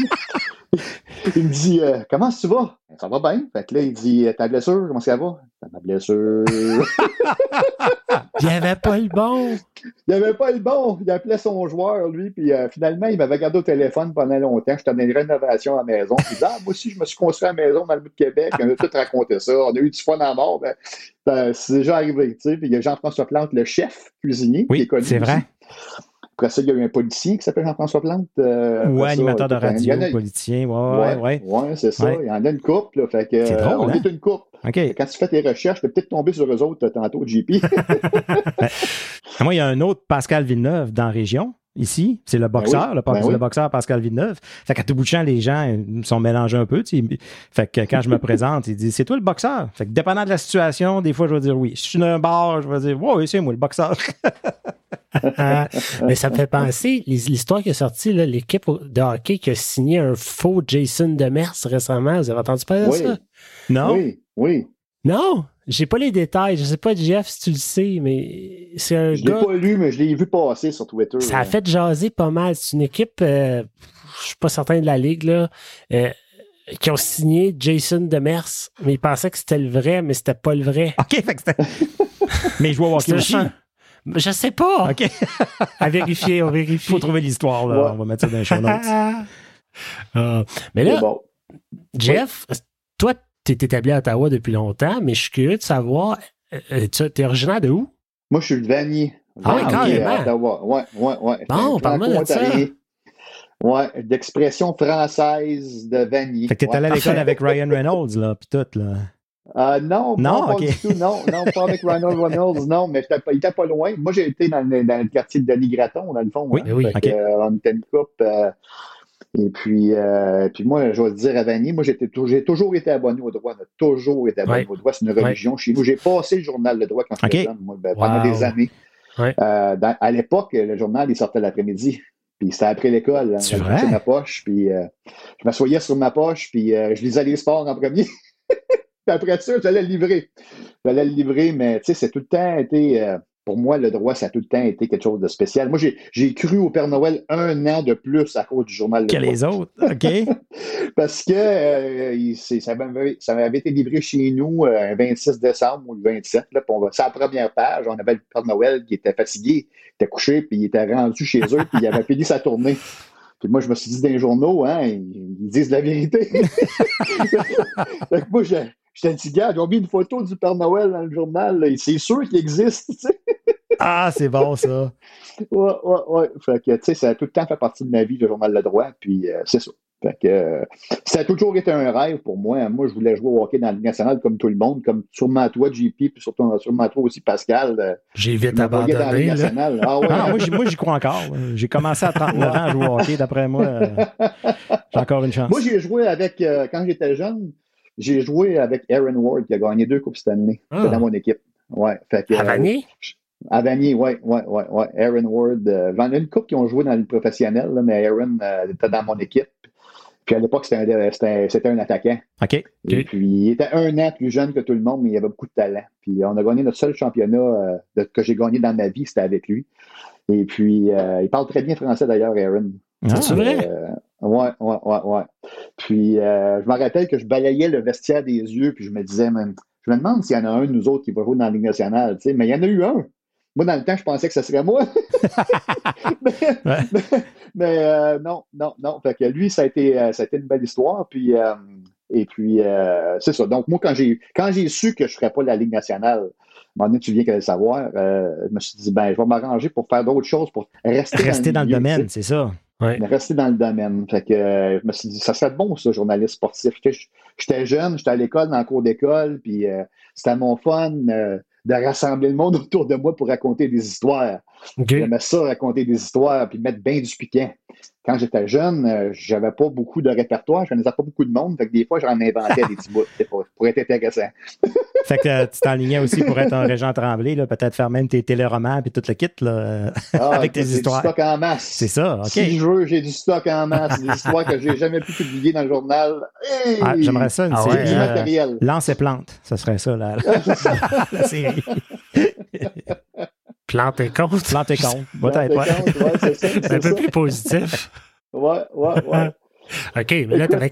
il me dit euh, Comment tu vas? Ben, ça va bien. Fait que là, il dit Ta blessure, comment ça va? Ma blessure. Il n'y avait pas le bon. Il avait pas le bon. Il appelait son joueur, lui, puis euh, finalement, il m'avait gardé au téléphone pendant longtemps. J'étais dans une rénovation à la maison. Puis il dit, ah, moi aussi, je me suis construit à la maison dans le bout de Québec. On a tout raconté ça. On a eu du fun à mort. Ben, ben, c'est déjà arrivé, tu sais. Puis il y a Jean-François Plante, le chef cuisinier, qui est Oui, connu. c'est vrai. aussi. Après ça, il y a eu un policier qui s'appelle Jean-François Plante. euh, Ou après ça, animateur de radio, a- politicien. Ouais, ouais, ouais. Ouais, c'est ça. Ouais. Il y en a une couple. Là, fait que, C'est euh, drôle, on hein? est une couple. OK. Quand tu fais tes recherches, tu peux peut-être tomber sur eux autres euh, tantôt, JP. Moi, il y a un autre Pascal Villeneuve dans la région, ici. C'est le boxeur, Ben oui, le, ben le oui. boxeur Pascal Villeneuve. Fait qu'à tout bout de champ, les gens sont mélangés un peu. Fait que quand je me présente, ils disent C'est toi le boxeur? Fait que dépendant de la situation, des fois, je vais dire oui. Si je suis dans un bar, je vais dire Oui, c'est moi le boxeur. Ah, mais ça me fait penser, l'histoire qui est sortie, l'équipe de hockey qui a signé un faux Jason Demers récemment. Vous avez entendu parler de Oui. ça? non? Oui, oui. Non, j'ai pas les détails. Je sais pas, Jeff, si tu le sais, mais c'est un Je l'ai pas lu, mais je l'ai vu passer sur Twitter. Ça a là. fait jaser pas mal. C'est une équipe, euh, je suis pas certain de la ligue, là, euh, qui ont signé Jason Demers, mais ils pensaient que c'était le vrai, mais c'était pas le vrai. OK, fait que c'était. Mais au hockey C'était aussi. Je sais pas. OK. À vérifier, on Il vérifie. faut trouver l'histoire, là. Ouais. On va mettre ça dans les show notes. Ah. mais là, bon. Jeff, toi, tu es établi à Ottawa depuis longtemps, mais je suis curieux de savoir, euh, tu es originaire de où? Moi, je suis le Vanier. Ah oui, carrément. à Ottawa. Ouais, ouais, ouais. Bon, parle-moi de ça. Ouais, d'expression française de Vanier. Fait que t'es Ouais. allé à l'école avec Ryan Reynolds, là, pis tout, là. Euh, non, Non, pas, ok. pas du tout. Non, non, pas avec Ronald Reynolds, non, mais pas- il était pas loin. Moi, j'ai été dans le, dans le quartier de Denis Graton, dans le fond. Oui, hein. oui, Fait ok. que, euh, on était une coupe. euh, et puis, euh, puis moi, je vais te dire à Vanier, moi, j'ai toujours été abonné au droit. On a toujours été abonné Ouais. au droit. C'est une religion chez nous. J'ai passé le journal Le Droit quand j'étais Ok. jeune, moi, ben, pendant Wow. des années. Ouais. Euh, dans- à l'époque, le journal, il sortait l'après-midi. Puis c'était après l'école. hein. C'est Je ma poche, puis euh, je m'assoyais sur ma poche, puis je lisais les sports en premier. puis après ça, j'allais le livrer. J'allais le livrer, mais tu sais, c'est tout le temps été. Euh, pour moi, le droit, ça a tout le temps été quelque chose de spécial. Moi, j'ai- cru au Père Noël un an de plus à cause du journal Le Que les autres. OK. Parce que euh, il- ça, m'avait, été livré chez nous euh, un 26 décembre ou le 27. Là, on va, c'est la première page. On avait le Père Noël qui était fatigué, qui était couché, puis il était rendu chez eux, puis il avait fini sa tournée. Puis moi, je me suis dit dans les journaux, hein, ils, disent la vérité. que moi, je, j'étais dit, gars, j'ai mis une photo du Père Noël dans le journal. C'est sûr qu'il existe. tu sais. Ah, c'est bon, ça. Ouais, ouais, ouais. Fait que, tu sais, ça a tout le temps fait partie de ma vie, le journal Le Droit, puis euh, c'est ça. Fait que, euh, ça a toujours été un rêve pour moi. Moi, je voulais jouer au hockey dans la Ligue nationale comme tout le monde, comme sûrement toi, JP, puis surtout, sûrement toi aussi, Pascal. euh, J'ai vite voyais dans la abandonné. Ligue nationale. Ah ouais. Ah, non, moi, j'y- crois encore. J'ai commencé à 39 ans à jouer au hockey. D'après moi, euh, j'ai encore une chance. Moi, j'ai joué avec, euh, quand j'étais jeune, j'ai joué avec Aaron Ward, qui a gagné deux Coupes Stanley. Ah. C'était dans mon équipe. Ouais. Fait que, À Vanier? À Vanier, oui, oui, oui, oui. Aaron Ward. Euh, J'en ai une couple qui ont joué dans le professionnel, là, mais Aaron euh, était dans mon équipe. Puis à l'époque, c'était un, un attaquant. OK. Et puis, il était un an plus jeune que tout le monde, mais il avait beaucoup de talent. Puis, on a gagné notre seul championnat euh, de- que j'ai gagné dans ma vie, c'était avec lui. Et puis, euh, il parle très bien français d'ailleurs, Aaron. Ah, C'est vrai? Ouais, ouais, ouais, ouais. Puis, je me rappelle que je balayais le vestiaire des yeux, puis je me disais, je me demande s'il y en a un de nous autres qui va jouer dans la Ligue nationale, tu sais. Mais il y en a eu un. Moi, dans le temps, je pensais que ce serait moi. mais Ouais. mais- mais, euh, non, non, non. Fait que lui, ça a été, euh, ça a été une belle histoire. Puis, euh, et puis, euh, c'est ça. Donc, moi, quand j'ai, quand j'ai su que je ne ferais pas la Ligue nationale, donné, tu viens qu'à le savoir, je me suis dit, ben, je vais m'arranger pour faire d'autres choses, pour rester, Rester dans le milieu, domaine, tu sais. c'est ça. Mais rester dans le domaine. Fait que je me suis dit, ça serait bon, ça, journaliste sportif. J'étais- J'étais jeune, j'étais à l'école, dans le cours d'école, puis c'était mon fun de rassembler le monde autour de moi pour raconter des histoires. OK. J'aimais ça, raconter des histoires, puis mettre bien du piquant. Quand j'étais jeune, euh, j'avais pas beaucoup de répertoire, je connaissais pas beaucoup de monde, fait que des fois, j'en inventais des petits bouts pour, pour être intéressant. Fait que euh, tu t'enlignais aussi pour être un Régent Tremblay, là, peut-être faire même tes téléromans puis tout le kit, là. Ah, Avec tes j'ai histoires. du stock en masse. C'est ça, OK. Si je veux, j'ai du stock en masse. Des histoires que j'ai jamais pu publier dans le journal. Hey! Ah, J'aimerais ça, une Ah J'ai série. ouais, du euh, matériel. Lance et plante, ça serait ça, la, la série. Plante et compte. Plante et compte. Va Dans t'être, tes ouais. comptes, ouais, c'est ça, C'est un peu ça. plus positif. Ouais, ouais, ouais. OK, mais là, t'avais,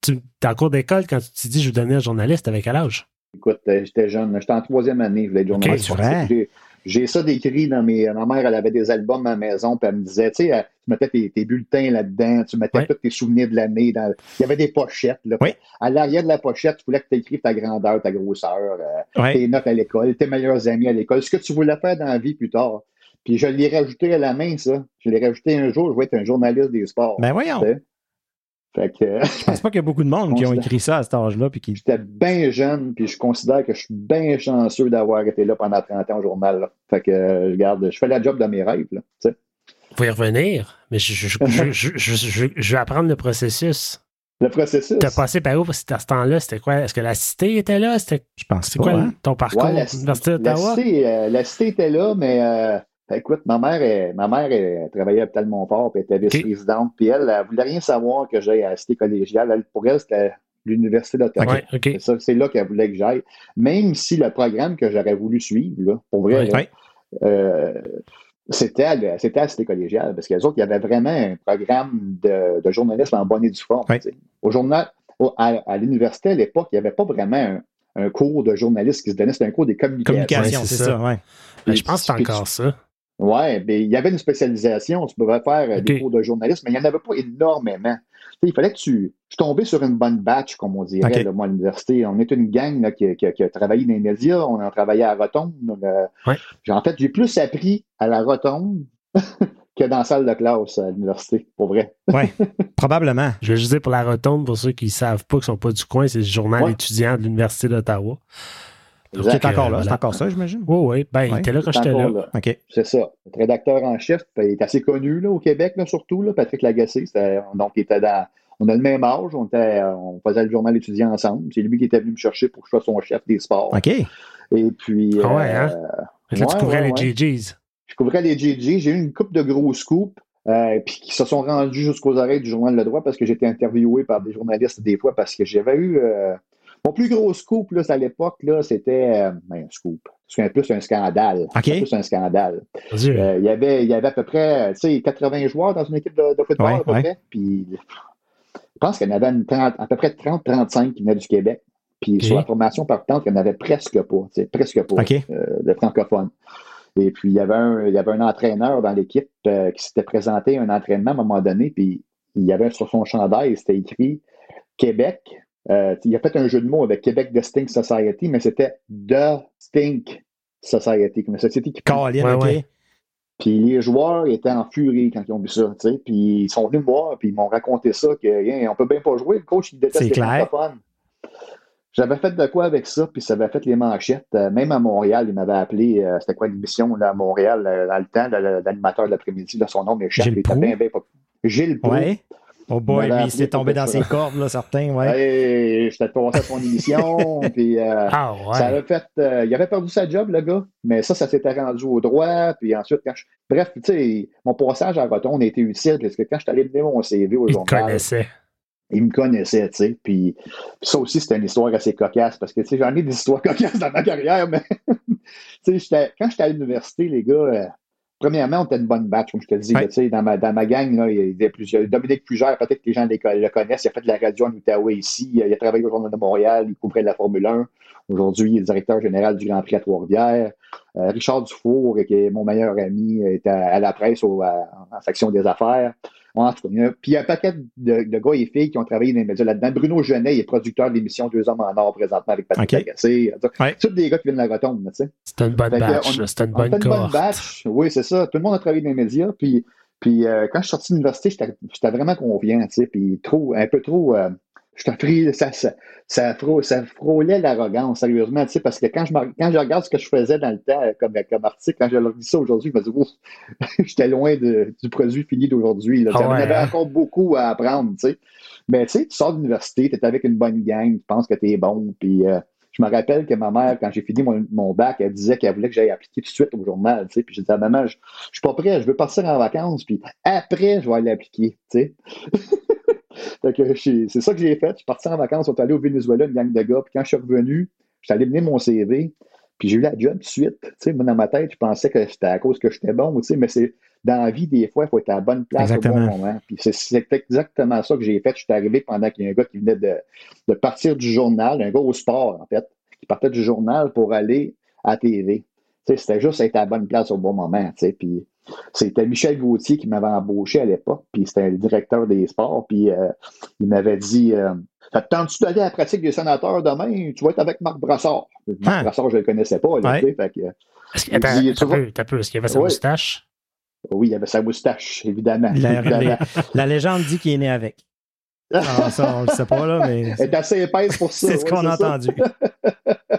tu, t'es en cours d'école quand tu t'es dit je veux devenir journaliste, avec quel âge? Écoute, euh, j'étais jeune, j'étais en troisième année, je voulais être journaliste Ok, c'est vrai. sportif. J'ai- J'ai ça décrit dans mes. Ma mère, elle avait des albums à la maison, puis elle me disait, tu sais, euh, tu mettais tes, bulletins là-dedans, tu mettais tous tes souvenirs de l'année. Dans... Il y avait des pochettes. Là. À l'arrière de la pochette, tu voulais que tu écrives ta grandeur, ta grosseur, euh, tes notes à l'école, tes meilleurs amis à l'école, ce que tu voulais faire dans la vie plus tard. Puis je l'ai rajouté à la main, ça. Je l'ai rajouté un jour, je vais être un journaliste des sports. Ben voyons. Fait que, je pense pas qu'il y a beaucoup de monde qui ont écrit ça à cet âge-là. Qui... J'étais bien jeune, puis je considère que je suis bien chanceux d'avoir été là pendant 30 ans au journal. Fait que je garde, je fais la job de mes rêves. Là, Vous y revenir, mais je, je, vais apprendre le processus. Le processus? T'as passé par où? À ce temps-là? C'était quoi? Est-ce que la cité était là? C'était, je pense quoi hein. ton parcours? À l'Université d'Ottawa? Euh, la, cité, était là, mais euh, ben, écoute, ma mère, elle, ma mère elle, travaillait à l'hôpital Montfort, puis elle était vice-présidente, puis elle, elle, voulait rien savoir que j'aille à la cité collégiale. pour elle, c'était l'Université d'Ottawa. C'est là qu'elle voulait que j'aille. Même si le programme que j'aurais voulu suivre, là, pour vrai, euh, c'était à, la cité collégiale, parce qu'elles autres, il y avait vraiment un programme de, de journalisme en bonne et due forme. Au journal, à, l'université, à l'époque, il n'y avait pas vraiment un, cours de journalisme qui se donnait, c'était un cours des communications. Communication, c'est ça, ouais. Ben, je pense que c'est encore ça. Oui, mais il y avait une spécialisation. Tu pouvais faire euh, des cours de journalisme, mais il n'y en avait pas énormément. il fallait que tu. Je tombais sur une bonne batch, comme on dirait, moi, à l'université. On est une gang qui, a travaillé dans les médias, on a travaillé à Rotonde. En fait, j'ai plus appris à la Rotonde que dans la salle de classe à l'université, pour vrai. Oui, probablement. Je vais juste dire pour la Rotonde, pour ceux qui ne savent pas, qui ne sont pas du coin, c'est le journal étudiant de l'Université d'Ottawa. C'est encore là, c'est encore ça, j'imagine? Oui, oui. Ben, il était là quand j'étais là. C'est ça. Le rédacteur en chef, ben, il est assez connu là, au Québec, là, surtout, là, Patrick Lagacé. Donc, il était dans. On a le même âge, on, était, on faisait le journal étudiant ensemble. C'est lui qui était venu me chercher pour que je sois son chef des sports. OK. Et puis. Ah ouais, hein? Euh, là, tu couvrais les GGs. Je couvrais les GGs. J'ai eu une coupe de gros scoops. Euh, puis qui se sont rendus jusqu'aux oreilles du Journal Le Droit parce que j'étais interviewé par des journalistes des fois parce que j'avais eu euh, mon plus gros scoop là, à l'époque, c'était euh, ben, un scoop. C'est plus un scandale. Okay. plus un scandale. Euh, il, y avait, il y avait à peu près 80 joueurs dans une équipe de, football à peu près. Puis je pense qu'il y en avait à peu près 30-35 qui venaient du Québec. Puis sur la formation partante, il n'y en avait presque pas, presque pas euh, de francophones. Et puis il y avait un, il y avait un entraîneur dans l'équipe qui s'était présenté à un entraînement à un moment donné, puis il y avait sur son chandail, c'était écrit Québec, euh, il a fait un jeu de mots avec Québec The Stink Society, mais c'était The Stink Society, une société qui. Puis les joueurs étaient en furie quand ils ont vu ça, tu sais. Puis ils sont venus me voir, puis ils m'ont raconté ça, qu'on peut bien pas jouer. Le coach, il déteste les francophones. J'avais fait de quoi avec ça, puis ça avait fait les manchettes. Euh, même à Montréal, il m'avait appelé, euh, c'était quoi l'émission là, à Montréal, dans le temps, l'animateur de l'après-midi, son nom m'échappe. Il bien, bien, Gilles Pou. Oh boy, il s'est tombé dans ses cordes, là, certains, ouais. J'étais passé à son émission, puis euh, ah, ouais. ça avait fait, euh, il avait perdu sa job, le gars, mais ça, ça s'était rendu au droit, puis ensuite, quand je, bref, tu sais, mon passage à Rotonde a été utile, parce que quand je suis allé donner mon CV au il journal... Il me connaissait. Il me connaissait, tu sais, puis, ça aussi, c'était une histoire assez cocasse, parce que, tu sais, j'en ai des histoires cocasses dans ma carrière, mais, tu sais, quand j'étais à l'université, les gars... Premièrement, on était une bonne batch, comme je te dis. dans, ma, dans ma gang, là, il y avait plusieurs. Dominique Pugère, peut-être que les gens le connaissent. Il a fait de la radio en Outaouais ici. Il a travaillé au Journal de Montréal. Il couvrait la Formule 1. Aujourd'hui, il est directeur général du Grand Prix à Trois-Rivières. Euh, Richard Dufour, qui est mon meilleur ami, est à, la presse en section des affaires. Puis il y a un paquet de, gars et filles qui ont travaillé dans les médias là-dedans. Bruno Genet il est producteur de l'émission Deux hommes en or présentement avec Patrick okay. Tous des gars qui viennent de la rotonde. C'est une bonne batch. C'est une bonne, bonne batch. Oui, c'est ça. Tout le monde a travaillé dans les médias. Puis, puis euh, quand je suis sorti de l'université, j'étais vraiment confiant. Puis trop, un peu trop. Euh, je pris, ça, ça, ça, frôlait l'arrogance, sérieusement, tu sais, parce que quand je, quand je regarde ce que je faisais dans le temps comme, comme article, quand je leur dis ça aujourd'hui, je me dis, ouf, j'étais loin de, du produit fini d'aujourd'hui. Là. Ah avait hein? encore beaucoup à apprendre, tu sais. Mais tu sais, tu sors de l'université, tu es avec une bonne gang, tu penses que tu es bon, puis euh, je me rappelle que ma mère, quand j'ai fini mon, mon, bac, elle disait qu'elle voulait que j'aille appliquer tout de suite au journal, tu sais, puis j'ai dit à maman, je, je suis pas prêt, je veux partir en vacances, puis après, je vais aller appliquer, tu sais. c'est ça que j'ai fait. Je suis parti en vacances, on est allé au Venezuela, une gang de gars. Puis quand je suis revenu, je suis allé mener mon CV. Puis j'ai eu la job tout de suite. Tu dans ma tête, je pensais que c'était à cause que j'étais bon, tu mais c'est dans la vie, des fois, il faut être à la bonne place au bon moment. Puis c'est exactement ça que j'ai fait. Je suis arrivé pendant qu'il y a un gars qui venait de, partir du journal, un gars au sport, en fait, qui partait du journal pour aller à TV. C'était juste être à la bonne place au bon moment. Puis c'était Michel Gauthier qui m'avait embauché à l'époque, puis c'était le directeur des sports, puis euh, il m'avait dit euh, Tentes-tu d'aller à la pratique des sénateurs demain? Tu vas être avec Marc Brassard. Marc Ah. Brassard, je ne le connaissais pas. Là, Ouais. fait que, Est-ce qu'il tu peu, est-ce qu'il y avait sa Ouais. moustache? oui, il avait sa moustache, évidemment. La, évidemment. la légende dit qu'il est né avec. Ah, ça, on le sait pas, là, mais Elle est assez épaisse pour ça. c'est ce ouais, qu'on a ça. entendu.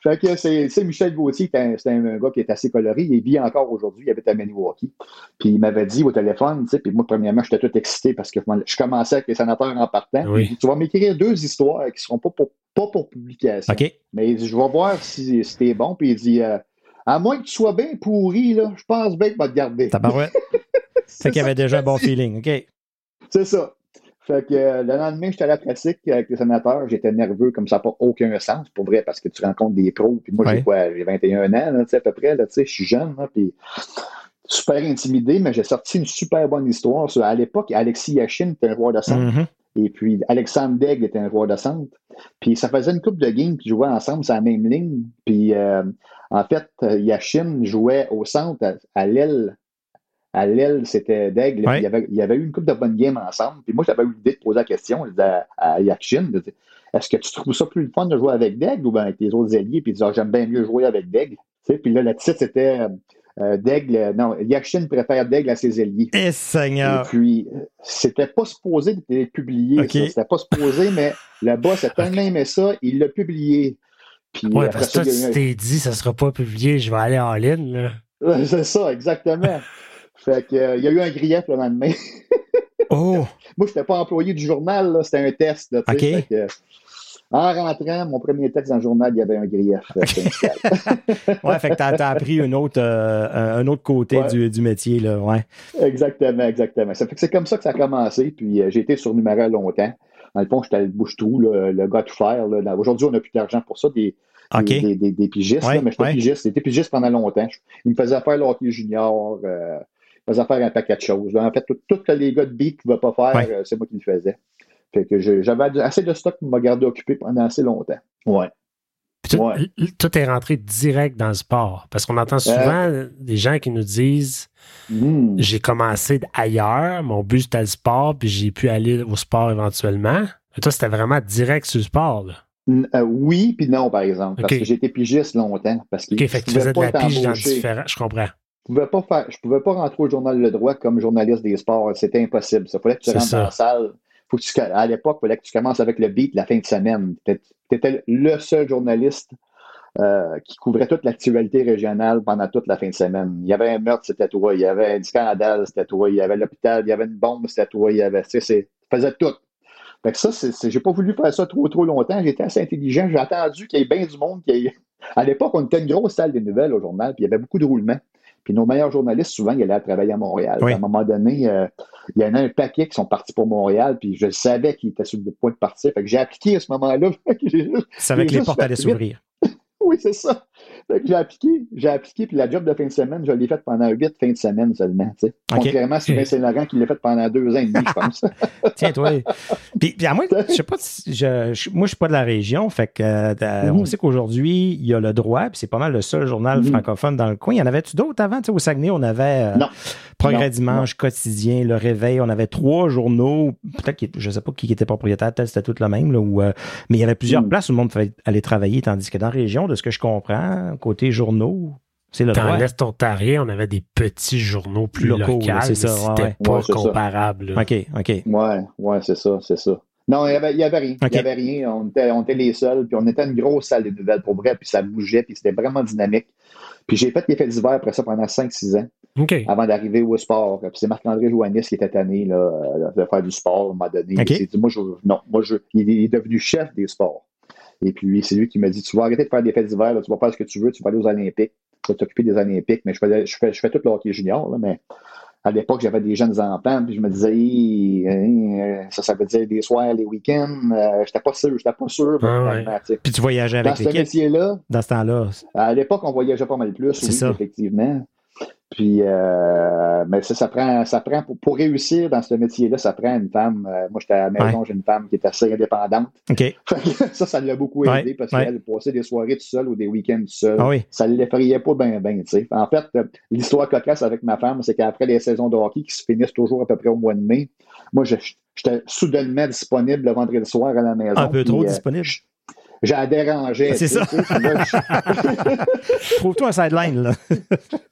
Fait que c'est c'est Michel Gauthier, c'est un, gars qui est assez coloré. Il vit encore aujourd'hui, il habite à Maniwaki. Puis il m'avait dit au téléphone, tu sais, puis moi, premièrement, j'étais tout excité parce que je commençais avec les sénateurs en partant. Oui. Il dit, tu vas m'écrire deux histoires qui ne seront pas pour, pas pour publication. Mais il dit, je vais voir si, si t'es bon. Puis il dit, euh, à moins que tu sois bien pourri, là, je pense bien que va te garder. Tabarouette. Fait qu'il avait déjà un bon feeling. OK. C'est ça. Fait que euh, le lendemain, j'étais à la pratique avec les sénateurs. J'étais nerveux comme ça n'a pas aucun sens, pour vrai, parce que tu rencontres des pros. Puis moi, Ouais. j'ai quoi? J'ai 21 ans, là, à peu près. Là, je suis jeune. Là, puis super intimidé, mais j'ai sorti une super bonne histoire. Sur, à l'époque, Alexis Yachin était un joueur de centre. Mhm. Et puis, Alexandre Daigle était un joueur de centre. Puis, ça faisait une coupe de games qui jouaient ensemble sur la même ligne. Puis, euh, en fait, euh, Yachin jouait au centre, à, à l'aile. À l'aile, c'était Daigle. Ouais. Puis Il, y avait, il y avait eu une coupe de bonnes games ensemble. Puis moi, j'avais eu l'idée de poser la question je disais à, à disais, Est-ce que tu trouves ça plus le fun de jouer avec Daigle ou bien avec les autres alliés? Puis il disait, Ah, j'aime bien mieux jouer avec Daigle. Tu sais, puis là, le titre, c'était euh, euh, Daigle. euh, Non, Yachin préfère Daigle à ses alliés. Eh, Et Seigneur. puis, euh, c'était pas supposé d'être publié. Ok. ça. C'était pas supposé, mais le boss a tellement aimé ça, il l'a publié. Puis, Ouais, parce que ça, toi, tu t'es dit, ça sera pas publié, je vais aller en ligne, C'est ça, exactement. fait que, euh, il y a eu un grief le lendemain. Oh! Moi, je n'étais pas employé du journal, c'était un test. là, tu sais. Ok. Fait que, en rentrant, mon premier texte dans le journal, il y avait un grief. euh, syndical. Ouais, fait que t'as, t'as appris un autre, euh, un autre côté Ouais. du, du métier, là. Ouais. exactement, exactement. Ça fait que c'est comme ça que ça a commencé. Puis, euh, j'ai été surnuméraire longtemps. Dans le fond, j'étais le bouche-trou, le, le gars tout faire. Aujourd'hui, on n'a plus d'argent pour ça. Des, des, des, pigistes, Ouais, là, mais j'étais ouais. pigiste. J'étais pigiste pendant longtemps. Je- Il me faisait faire le hockey junior, euh, faisait faire un paquet de choses. En fait, que les gars de beat ne pouvaient pas faire, Ouais. euh, c'est moi qui le faisais. Fait que j'avais assez de stock pour me garder occupé pendant assez longtemps. Ouais. Puis tout, Ouais. l- tout est rentré direct dans le sport. Parce qu'on entend souvent des gens qui nous disent Hmm. j'ai commencé ailleurs, mon but c'était le sport, puis j'ai pu aller au sport éventuellement. Mais toi, c'était vraiment direct sur le sport. Là. Euh, oui, puis non, par exemple. Parce que j'ai été pigiste longtemps. Parce que OK, fait que tu faisais de la pige dans différents. Je comprends. Je pouvais pas faire, je pouvais pas rentrer au journal Le Droit comme journaliste des sports. C'était impossible. Ça fallait que tu rentres ça. dans la salle. Faut que tu, à l'époque, il fallait que tu commences avec le beat la fin de semaine. Tu étais le seul journaliste euh, qui couvrait toute l'actualité régionale pendant toute la fin de semaine. Il y avait un meurtre, c'était toi. Il y avait un scandale, c'était toi. Il y avait l'hôpital, il y avait une bombe, c'était toi. Il y avait, tu sais, faisais tout. Fait que ça, c'est, j'ai pas voulu faire ça trop, trop longtemps. J'étais assez intelligent. J'ai attendu qu'il y ait bien du monde. ait- À l'époque, on était une grosse salle des nouvelles au journal, puis il y avait beaucoup de roulements. Puis nos meilleurs journalistes, souvent, ils allaient travailler à Montréal. Oui. À un moment donné, euh, il y en a un paquet qui sont partis pour Montréal, puis je savais qu'ils étaient sur le point de partir. Fait que j'ai appliqué à ce moment-là. C'est avec les portes allaient s'ouvrir. Oui, c'est ça. J'ai appliqué, j'ai appliqué, puis la job de fin de semaine, je l'ai faite pendant huit fins de semaine seulement. tu sais. OK. Contrairement à Sylvain Saint-Laurent qui l'a fait pendant deux ans et demi, je pense. Tiens, toi. Puis, puis à moi, je sais pas si je, je- moi, je suis pas de la région, fait que euh, Mhm. on sait qu'aujourd'hui, il y a le droit, puis c'est pas mal le seul journal Mhm. francophone dans le coin. Il y en avait-tu d'autres avant? Tu sais, au Saguenay, on avait euh, Non. Progrès Non, Dimanche, Quotidien, Le Réveil, on avait trois journaux. Peut-être que je sais pas qui était propriétaire, peut-être c'était tout le même, là, où, euh, mais il y avait plusieurs Mhm. places où le monde pouvait aller travailler, tandis que dans la région, de ce que je comprends, côté journaux, c'est le Dans l'Est ontarien, on avait des petits journaux plus Locaux, c'est mais ça, ouais, C'était ouais. pas Ouais, c'est ça. comparable. OK, OK. Ouais, ouais, c'est ça, c'est ça. Non, il n'y avait, il y avait rien. OK. Il n'y avait rien. On était, on était les seuls. Puis on était une grosse salle de nouvelles pour vrai. Puis ça bougeait. Puis c'était vraiment dynamique. Puis j'ai fait les fêtes d'hiver après ça pendant 5-6 ans OK. avant d'arriver au sport. Puis c'est Marc-André Joannis qui était tanné là, de faire du sport à un moment donné. OK. Il s'est dit, moi, je, non, moi, je, il est devenu chef des sports. Et puis c'est lui qui m'a dit, tu vas arrêter de faire des fêtes d'hiver. Tu vas faire ce que tu veux. Tu vas aller aux Olympiques. Tu vas t'occuper des Olympiques. Mais je, faisais, je, fais, je fais tout le hockey junior. Là, mais à l'époque, j'avais des jeunes enfants, puis je me disais, hi, euh, ça, ça veut dire des soirs, les week-ends. Euh, j'étais pas sûr, j'étais pas sûr. Ah ouais. Puis tu voyageais Dans avec ce l'équipe? métier-là, dans ce temps-là. à l'époque, on voyageait pas mal plus, C'est oui, ça. effectivement. Puis, euh, mais ça, ça prend, ça prend pour, pour réussir dans ce métier-là, ça prend une femme. Euh, moi, j'étais à la maison, Ouais. j'ai une femme qui est assez indépendante. OK. Fait que ça, ça l'a beaucoup aidé Ouais, parce ouais. qu'elle passait des soirées tout seule ou des week-ends tout seul. Ah oui. Ça ne l'effrayait pas bien, bien, tu sais. En fait, euh, l'histoire cocasse avec ma femme, c'est qu'après les saisons de hockey qui se finissent toujours à peu près au mois de mai, moi, je- j'étais soudainement disponible le vendredi soir à la maison. Un peu trop euh, disponible. J'ai dérangé. C'est ça. Trouve-toi un sideline, là.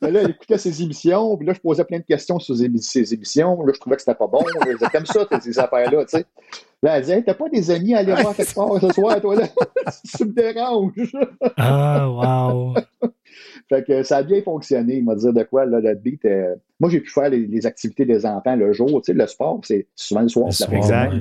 Mais là, elle écoutait ses émissions, puis là, je posais plein de questions sur ses, émissions. Là, je trouvais que c'était pas bon. Je disais, comme ça, ces affaires-là, tu sais. Là, elle disait, hey, t'as pas des amis à aller voir quelque part ce soir, toi, là? tu me déranges. Ah, wow. Fait que ça a bien fonctionné. Il m'a dit de quoi, là, le beat. euh, Moi, j'ai pu faire les, les activités des enfants le jour. Tu sais, le sport, c'est souvent le soir. Le soir, Exact.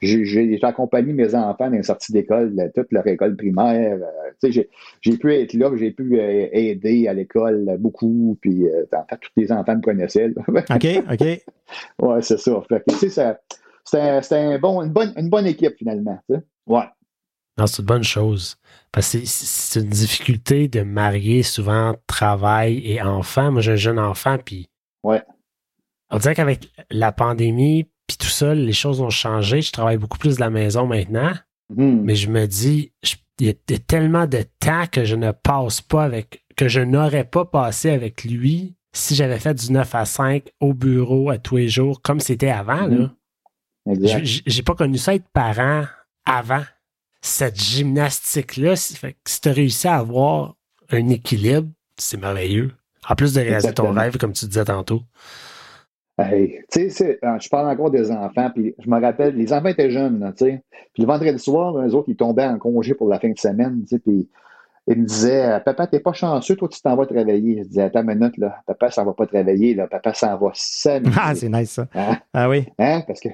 J'ai accompagné mes enfants dans une sortie d'école, là, toute leur école primaire. euh, tu sais, j'ai- j'ai pu être là, j'ai pu euh, aider à l'école euh, beaucoup. Puis, euh, en fait, tous les enfants me connaissaient. là. OK, OK. ouais, c'est ça. Fait que, tu sais, ça- c'était un- bon, une, bonne, une bonne équipe, finalement. tu sais. Ouais. Non, c'est une bonne chose. Parce que c'est- c'est une difficulté de marier souvent travail et enfant. Moi, j'ai un jeune enfant, puis. Ouais. On dirait qu'avec la pandémie, puis tout ça, les choses ont changé. Je travaille beaucoup plus de la maison maintenant. Mhm. Mais je me dis, il y a tellement de temps que je ne passe pas avec, que je n'aurais pas passé avec lui si j'avais fait du 9 à 5 au bureau à tous les jours, comme c'était avant. là. J- J'ai pas connu ça être parent avant. Cette gymnastique-là, si tu as réussi à avoir un équilibre, c'est merveilleux. En plus de réaliser ton rêve, comme tu disais tantôt. Hey, tu sais, euh, je parle encore des enfants, puis je me rappelle, les enfants étaient jeunes, tu sais. Puis le vendredi soir, les autres, ils tombaient en congé pour la fin de semaine, tu sais, puis ils me disaient, Papa, t'es pas chanceux, toi, tu t'en vas travailler. Je disais, attends une minute, là, papa s'en va pas travailler, là, papa s'en va s'amuser. Ah, c'est nice, ça. Hein? Ah oui. Hein? Parce que,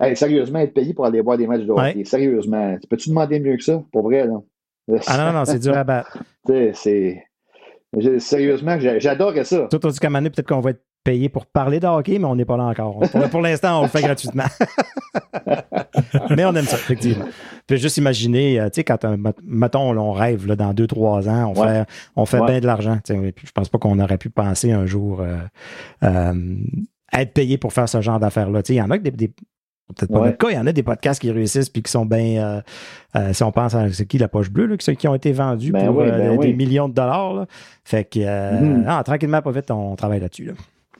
hey, sérieusement, être payé pour aller voir des matchs de hockey, Ouais. sérieusement, tu peux-tu demander mieux que ça, pour vrai, là? Ah non, non, c'est dur à battre. Tu sais, c'est. Sérieusement, j'a- j'adorais ça. Tout dit qu'à un moment donné, peut-être qu'on va être payé pour parler de hockey, mais on n'est pas là encore. Pour, pour l'instant, on le fait gratuitement. mais on aime ça, effectivement. Puis juste imaginer, euh, tu sais, quand, un- mettons, on rêve là, dans deux, trois ans, on Ouais. fait, on fait Ouais. bien de l'argent. Je pense pas qu'on aurait pu penser un jour euh, euh, être payé pour faire ce genre d'affaires-là. Il y en a que des, des- Peut-être pas Ouais. cas, il y en a des podcasts qui réussissent puis qui sont bien. euh, euh, si on pense à c'est qui la poche bleue, là, ceux qui ont été vendus Ben pour oui, euh, ben des, oui. des millions de dollars. là. Fait que euh, Mhm. non, tranquillement, pas vite, on travaille là-dessus. Là.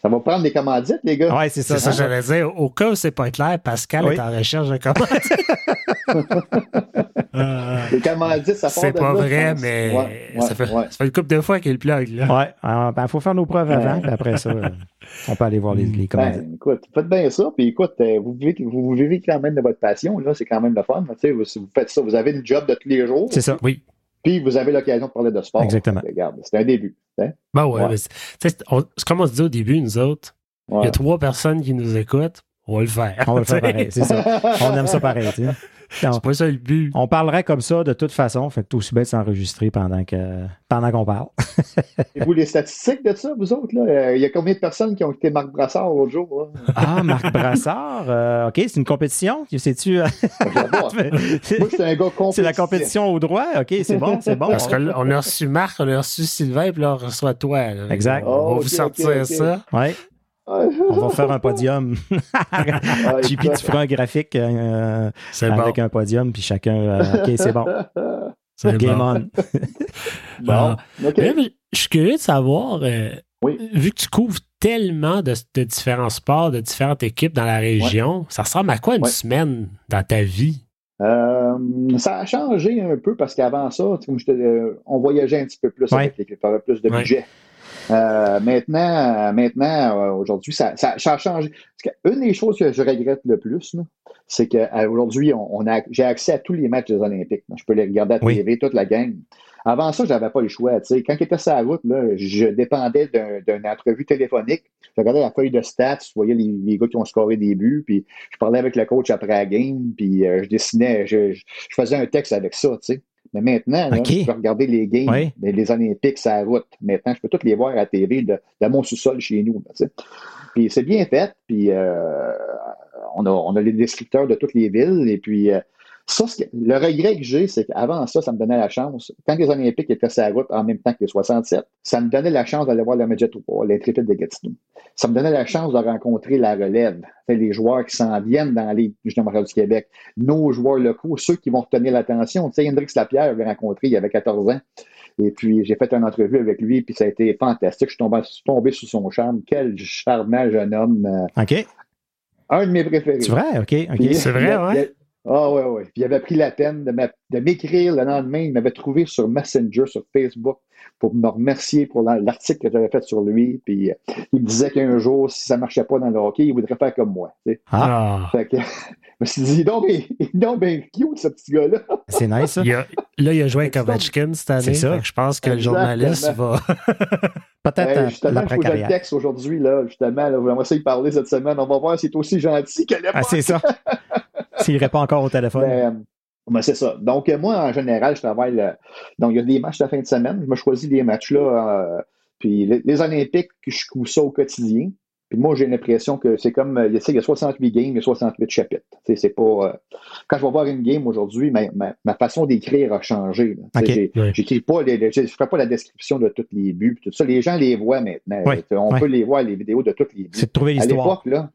Ça va prendre des commandites, les gars. Ouais, c'est ça. C'est ça j'allais dire. Au cas où c'est pas clair, Pascal Oui. est en recherche de comment. Euh, Les commandites, ça part c'est de pas là, je vrai, mais Ouais, ouais, ça, fait, ouais. ça fait une couple de fois qu'il le plug. Là. Ouais, il ben, faut faire nos preuves avant, puis après ça, on peut aller voir les, les commandites. Ben, écoute, faites bien ça, puis écoute, euh, vous vivez, vous, vous vivez quand même de votre passion, là, c'est quand même le fun. Si vous faites ça, vous avez une job de tous les jours, c'est ça. Oui. Puis vous avez l'occasion de parler de sport. Exactement. Regarde, c'est un début. hein? Ben ouais, Ouais. mais c'est comme on se dit au début, nous autres, il y a trois personnes qui nous écoutent, on va le faire. On va le faire pareil, c'est ça. On aime ça pareil. tu sais. On, C'est pas ça le but. on parlerait comme ça de toute façon, fait que tout aussi bien de s'enregistrer pendant que pendant qu'on parle. Et vous, les statistiques de ça, vous autres, là, euh, il y a combien de personnes qui ont été Marc Brassard l'autre jour? Là? Ah, Marc Brassard, euh, OK, c'est une compétition? C'est-tu. euh? Moi, un gars c'est la compétition au droit? OK, c'est bon, c'est bon. Parce qu'on a reçu Marc, on a reçu Sylvain, puis là, on reçoit toi. là. Exact. On va Oh, vous sortir ça. Ouais. on va faire un podium. JP, tu feras un graphique euh, bon. avec un podium, puis chacun. euh, OK, c'est bon. C'est Game bon. on. Bon. Mais là, je suis curieux de savoir, euh, Oui. vu que tu couvres tellement de, de différents sports, de différentes équipes dans la région, ça ressemble à quoi une Ouais. semaine dans ta vie? Euh, ça a changé un peu parce qu'avant ça, comme je te- euh, on voyageait un petit peu plus Ouais. avec l'équipe, avait plus de Ouais. budget. Euh, maintenant, maintenant euh, aujourd'hui, ça, ça- ça a changé. Une des choses que je regrette le plus, c'est qu'aujourd'hui, on, on a, j'ai accès à tous les matchs des Olympiques. là. Je peux les regarder à la Oui. TV, toute la gang. Avant ça, j'avais pas le choix. tu sais. Quand il était sur la route, là, je dépendais d'un- d'une entrevue téléphonique. Je regardais la feuille de stats, je voyais les, les gars qui ont scoré des buts, puis je parlais avec le coach après la game, puis euh, je dessinais, je, je- je faisais un texte avec ça, tu sais. Mais maintenant, là, je peux regarder les games, Oui. les, les Olympiques la route. Maintenant, je peux toutes les voir à la TV de, de mon sous-sol chez nous, là. Puis c'est bien fait, puis euh, on, a, on a les descripteurs de toutes les villes, et puis euh, Ça, le regret que j'ai, c'est qu'avant ça, ça me donnait la chance. Quand les Olympiques étaient sur la route en même temps que les 67, ça me donnait la chance d'aller voir le les l'intrépide de Gatineau. Ça me donnait la chance de rencontrer la relève, les joueurs qui s'en viennent dans les Juniors du Québec, nos joueurs locaux, ceux qui vont retenir l'attention. Tu sais, Hendrix Lapierre, avait rencontré, il y avait 14 ans. Et puis, j'ai fait une entrevue avec lui, puis ça a été fantastique. Je suis tombé, tombé sous son charme. Quel charmant jeune homme. Euh, OK. Un de mes préférés. C'est vrai, OK. C'est vrai, ouais. Ah ouais, ouais. Puis il avait pris la peine de m'écrire le lendemain. Il m'avait trouvé sur Messenger, sur Facebook, pour me remercier pour l'article que j'avais fait sur lui. Puis euh, il me disait qu'un jour, si ça ne marchait pas dans le hockey, il voudrait faire comme moi. Ah. Fait que, je me suis dit, donc, donc bien cute, ce petit gars-là. C'est nice, ça. là, il a joué avec Ovechkin cette année. C'est ça. Je pense que le journaliste va. Peut-être hey, justement, il faut que je le texte aujourd'hui, là, justement. Là, on va essayer de parler cette semaine. On va voir si c'est aussi gentil qu'elle est. Ah, c'est ça. S'il répond encore au téléphone. Ben, ben, c'est ça. Donc, moi, en général, je travaille. donc, il y a des matchs de fin de semaine. Je me choisis des matchs-là. Euh, puis, les, Olympiques, je couvre ça au quotidien. Puis moi, j'ai l'impression que c'est comme, il y a 68 games, il y a 68 chapitres. C'est pas, euh, quand je vais voir une game aujourd'hui, ma, ma, façon d'écrire a changé. Okay. J'écris pas, je ferai pas la description de tous les buts, tout ça. Les gens les voient maintenant. On peut les voir, les vidéos de tous les buts. C'est de trouver l'histoire. À l'époque, là,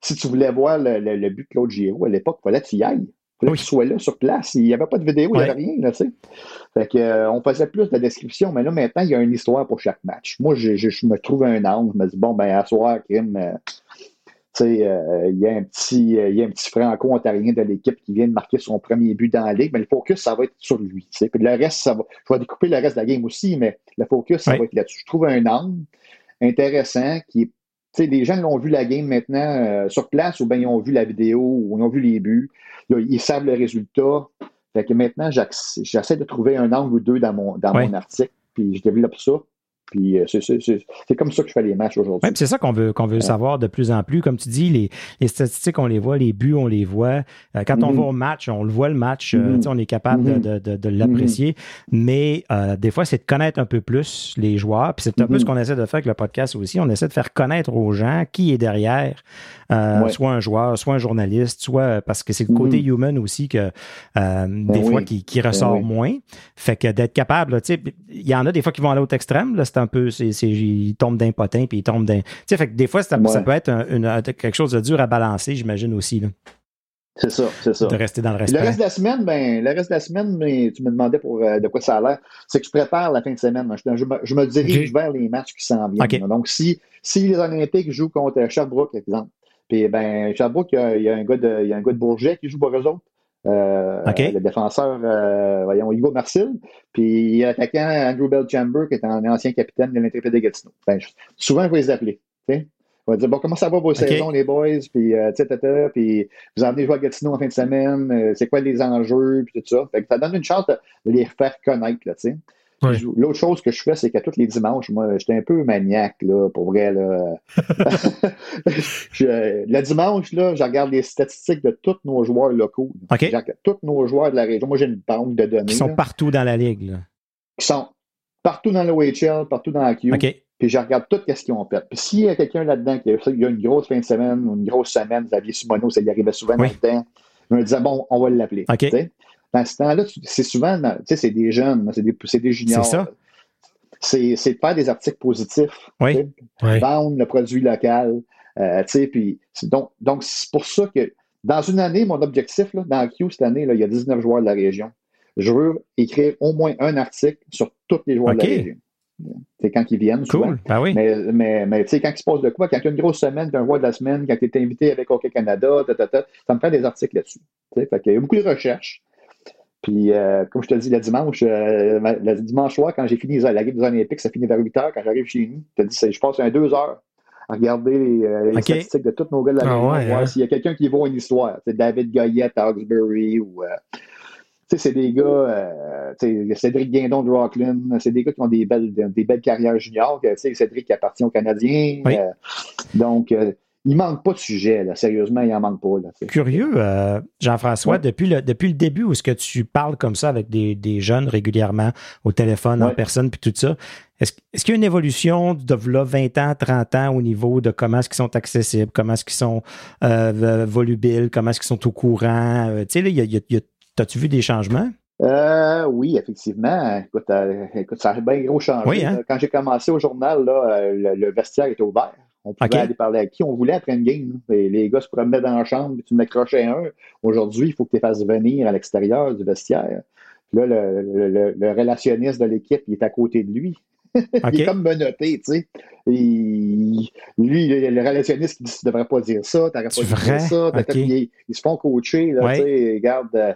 si tu voulais voir le, le, but de Claude Giroux, à l'époque, il fallait que tu y ailles. Il fallait que tu sois là sur place. Il n'y avait pas de vidéo, il n'y avait rien. Là. Fait que, euh, on faisait plus de description, mais là, maintenant, il y a une histoire pour chaque match. Moi, je, je, me trouve un angle. Je me dis, bon, ben, à soir, Kim, euh, euh, il y a un petit, il y a un petit franco-ontarien de l'équipe qui vient de marquer son premier but dans la ligue, mais le focus, ça va être sur lui. Puis le reste, ça va. Je vais découper le reste de la game aussi, mais le focus, ça va être là-dessus. Je trouve un angle intéressant qui est sais, les gens l'ont vu la game maintenant euh, sur place ou bien ils ont vu la vidéo ou ils ont vu les buts. ils savent le résultat. Fait que maintenant, j'essaie de trouver un angle ou deux dans mon, dans mon article, puis je développe ça. Puis euh, c'est comme ça que je fais les matchs aujourd'hui. c'est ça qu'on veut, qu'on veut savoir de plus en plus. Comme tu dis, les, les, statistiques, on les voit, les buts, on les voit. Euh, quand on mm-hmm. va au match, on le voit le match, euh, mm-hmm. on est capable de, mm-hmm. de, de, l'apprécier. Mais des fois, c'est de connaître un peu plus les joueurs. Puis c'est un peu ce qu'on essaie de faire avec le podcast aussi. On essaie de faire connaître aux gens qui est derrière, soit un joueur, soit un journaliste, soit parce que c'est le côté human aussi que ben des fois qui, qui ben ressort moins. Fait que d'être capable, il y en a des fois qui vont aller au extrême. Là, un peu, c'est, il tombe d'impotent, puis il tombe d'un. Tu sais, fait que des fois, ça, peut être une, quelque chose de dur à balancer, j'imagine aussi. Là. C'est ça, c'est ça. De rester dans le reste. Le reste de la semaine, ben, le reste de la semaine, tu me demandais pour euh, de quoi ça a l'air. C'est que je prépare la fin de semaine. Je, me, dirige vers les matchs qui s'en viennent. Donc, si, si les Olympiques jouent contre Sherbrooke, par exemple, puis ben, Sherbrooke, il y, a, un gars de, il y a un gars de Bourget qui joue pour eux autres. Euh, le défenseur, euh, voyons, Hugo Marcel, puis l'attaquant Andrew Belchamber, qui est un ancien capitaine de l'intrépide de Gatineau. Ben, souvent, je vais les appeler. On va dire, bon, comment ça va vos saisons, les boys, puis, euh, puis vous en venez jouer à Gatineau en fin de semaine, c'est quoi les enjeux, puis tout ça? Fait que ça donne une chance de les faire connaître, là, tu sais. L'autre chose que je fais, c'est qu'à tous les dimanches, moi, j'étais un peu maniaque, là, pour vrai. Là. le dimanche, là, je regarde les statistiques de tous nos joueurs locaux. Okay. Tous nos joueurs de la région. Moi, j'ai une banque de données. Qui sont partout dans la ligue. Là. Qui sont partout dans le OHL, partout dans la Q. Puis je regarde tout ce qu'ils ont fait. Puis s'il y a quelqu'un là-dedans qui a, a, une grosse fin de semaine ou une grosse semaine, Xavier Simoneau, ça y arrivait souvent oui. dans je me disais, bon, on va l'appeler. Dans ce temps-là, c'est souvent, tu sais, c'est des jeunes, c'est des, des juniors. C'est ça. C'est, de faire des articles positifs. Oui. Vendre le produit local. Euh, puis, donc, donc c'est pour ça que dans une année, mon objectif, là, dans Q cette année, là, il y a 19 joueurs de la région. Je veux écrire au moins un article sur tous les joueurs de la région. C'est quand ils viennent. Cool. Ben oui. Mais, mais, mais tu sais, quand il se passe de quoi, quand il y a une grosse semaine, un joueur de la semaine, quand tu es invité avec Hockey Canada, ça me fait des articles là-dessus. Il y a beaucoup de recherches. Puis, euh, comme je te dis, le dimanche, euh, le dimanche soir, quand j'ai fini la Ligue des Olympiques, ça finit vers 8 heures. Quand j'arrive chez nous, je te dis, je passe un deux heures à regarder les, euh, statistiques de tous nos gars de la ah, voir hein? s'il y a quelqu'un qui vaut une histoire. C'est David Goyette à Hawkesbury ou. tu sais, c'est des gars, Cédric Guindon de Rockland, c'est des gars qui ont des belles, des belles carrières juniors. Cédric qui appartient aux Canadiens. donc, il manque pas de sujet, là. Sérieusement, il en manque pas. Là, Curieux, euh, Jean-François, depuis, le, depuis le début où est-ce que tu parles comme ça avec des, des jeunes régulièrement au téléphone, en personne, puis tout ça, est-ce, qu'il y a une évolution de 20 ans, 30 ans au niveau de comment est-ce qu'ils sont accessibles, comment est-ce qu'ils sont euh, volubiles, comment est-ce qu'ils sont au courant? Euh, tu sais, il y a, y a As-tu vu des changements? Euh, oui, effectivement. Écoute, euh, écoute, ça a bien gros changé. Oui, hein? Quand j'ai commencé au journal, là, euh, le, le vestiaire était ouvert. On pouvait aller parler à qui on voulait après une game. Les gars se promenaient dans la chambre, puis tu m'accrochais un. Aujourd'hui, il faut que tu les fasses venir à l'extérieur du vestiaire. Puis là, le, le- le- le relationniste de l'équipe, il est à côté de lui. Il est comme menotté, tu sais. Lui, le, relationniste qui dit Tu devrais pas dire ça, t'aurais pas vrai? dire ça. Ils, ils se font coacher, là, Ouais. tu sais, regarde. euh,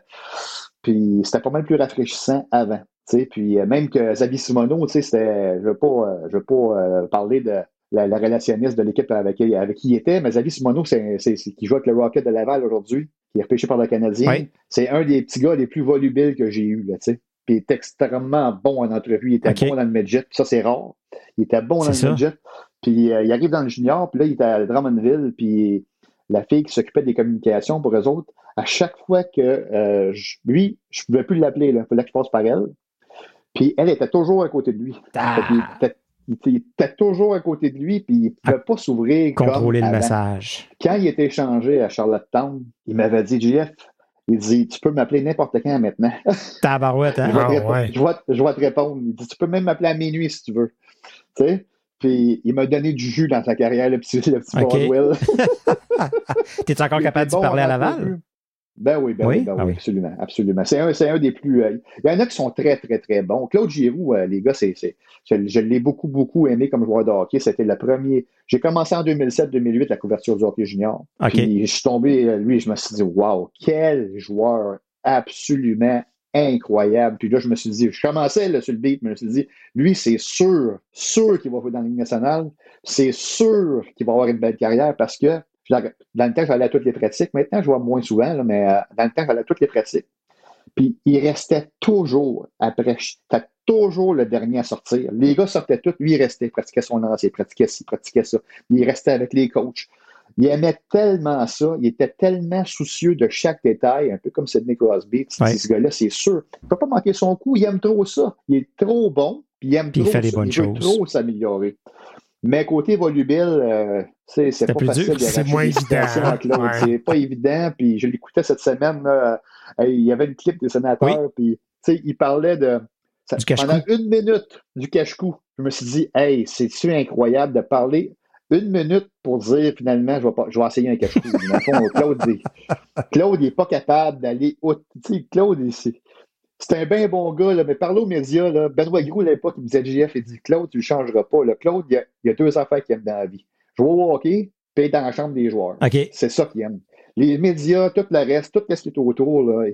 puis c'était pas mal plus rafraîchissant avant. tu sais. Puis euh, même que Xavier Simoneau, tu sais, c'était. Je veux pas, euh, je veux pas euh, parler de la, la relationniste de l'équipe avec, avec qui il était, mais Xavier Simoneau, c'est, qui joue avec le Rocket de Laval aujourd'hui, qui est repêché par le Canadien. C'est un des petits gars les plus volubiles que j'ai eu, là, tu sais. Puis il est extrêmement bon en entrevue. Il était bon dans le midget. Ça, c'est rare. Il était bon dans le ça. midget. Puis euh, il arrive dans le junior, puis là, il était à Drummondville, puis la fille qui s'occupait des communications pour eux autres, à chaque fois que euh, je- lui, je ne pouvais plus l'appeler, il fallait que je passe par elle. Puis elle était toujours à côté de lui. Ah. Fait qu'il était, il était- il était toujours à côté de lui, puis il ne pouvait pas s'ouvrir comme Contrôler le avant. message. Quand il était échangé à Charlottetown, il m'avait dit, JF, il dit, tu peux m'appeler n'importe quand maintenant. Tabarouette, hein? Je vais, te répondre. ouais. je, vais, te- je vais te répondre. Il dit, tu peux même m'appeler à minuit si tu veux. Tu sais? Puis il m'a donné du jus dans sa carrière, le petit, le petit OK. Baldwin. T'es encore Il capable de bon parler à en Laval? Ben oui, ben Oui? oui, ben Ah oui, oui. absolument, absolument. C'est un, c'est un des plus. euh, il y en a qui sont très, très, très bons. Claude Giroux, euh, les gars, c'est, je, je l'ai beaucoup, beaucoup aimé comme joueur de hockey. C'était le premier. J'ai commencé en 2007-2008 la couverture du hockey junior. OK. Puis je suis tombé, euh, lui, je me suis dit, waouh, quel joueur absolument incroyable. Puis là, je me suis dit, je commençais là, sur le beat, mais je me suis dit, lui, c'est sûr, sûr qu'il va jouer dans la Ligue nationale. C'est sûr qu'il va avoir une belle carrière parce que dans le temps, j'allais à toutes les pratiques. Maintenant, je vois moins souvent, là, mais euh, dans le temps, j'allais à toutes les pratiques. Puis il restait toujours après. C'était toujours le dernier à sortir. Les gars sortaient tous, lui, il restait, il pratiquait son lancé, il pratiquait ci, il pratiquait ça. Il restait avec les coachs. Il aimait tellement ça, il était tellement soucieux de chaque détail, un peu comme Sidney Crosby. Tu te dis, Ouais. Ce gars-là, c'est sûr. Il ne peut pas manquer son coup, il aime trop ça. Il est trop bon, puis il aime Puis il trop fait bonnes il veut choses. trop s'améliorer. Mais côté volubile, euh, c'est pas plus facile C'est moins évident, ouais. C'est pas évident. Puis je l'écoutais cette semaine. là, euh, il y avait une clip des sénateurs. Puis tu sais, il parlait de ça- Du cache-cou. pendant une minute du cache-cou. Je me suis dit, hey, c'est-tu incroyable de parler une minute pour dire finalement, je vais, pas, je vais essayer un cache-cou. Claude, Claude, il est pas capable d'aller. au- Tu sais, Claude, il- c'est. C'est un bien bon gars, là, mais parle aux médias. Là, Benoît Gros, à l'époque, il me disait GF, il dit Claude, tu ne le changeras pas. Là. Claude, il y, a, il y a deux affaires qu'il aime dans la vie. Jouer au hockey, puis être dans la chambre des joueurs. C'est ça qu'il aime. Les médias, tout le reste, tout ce qui est autour, là,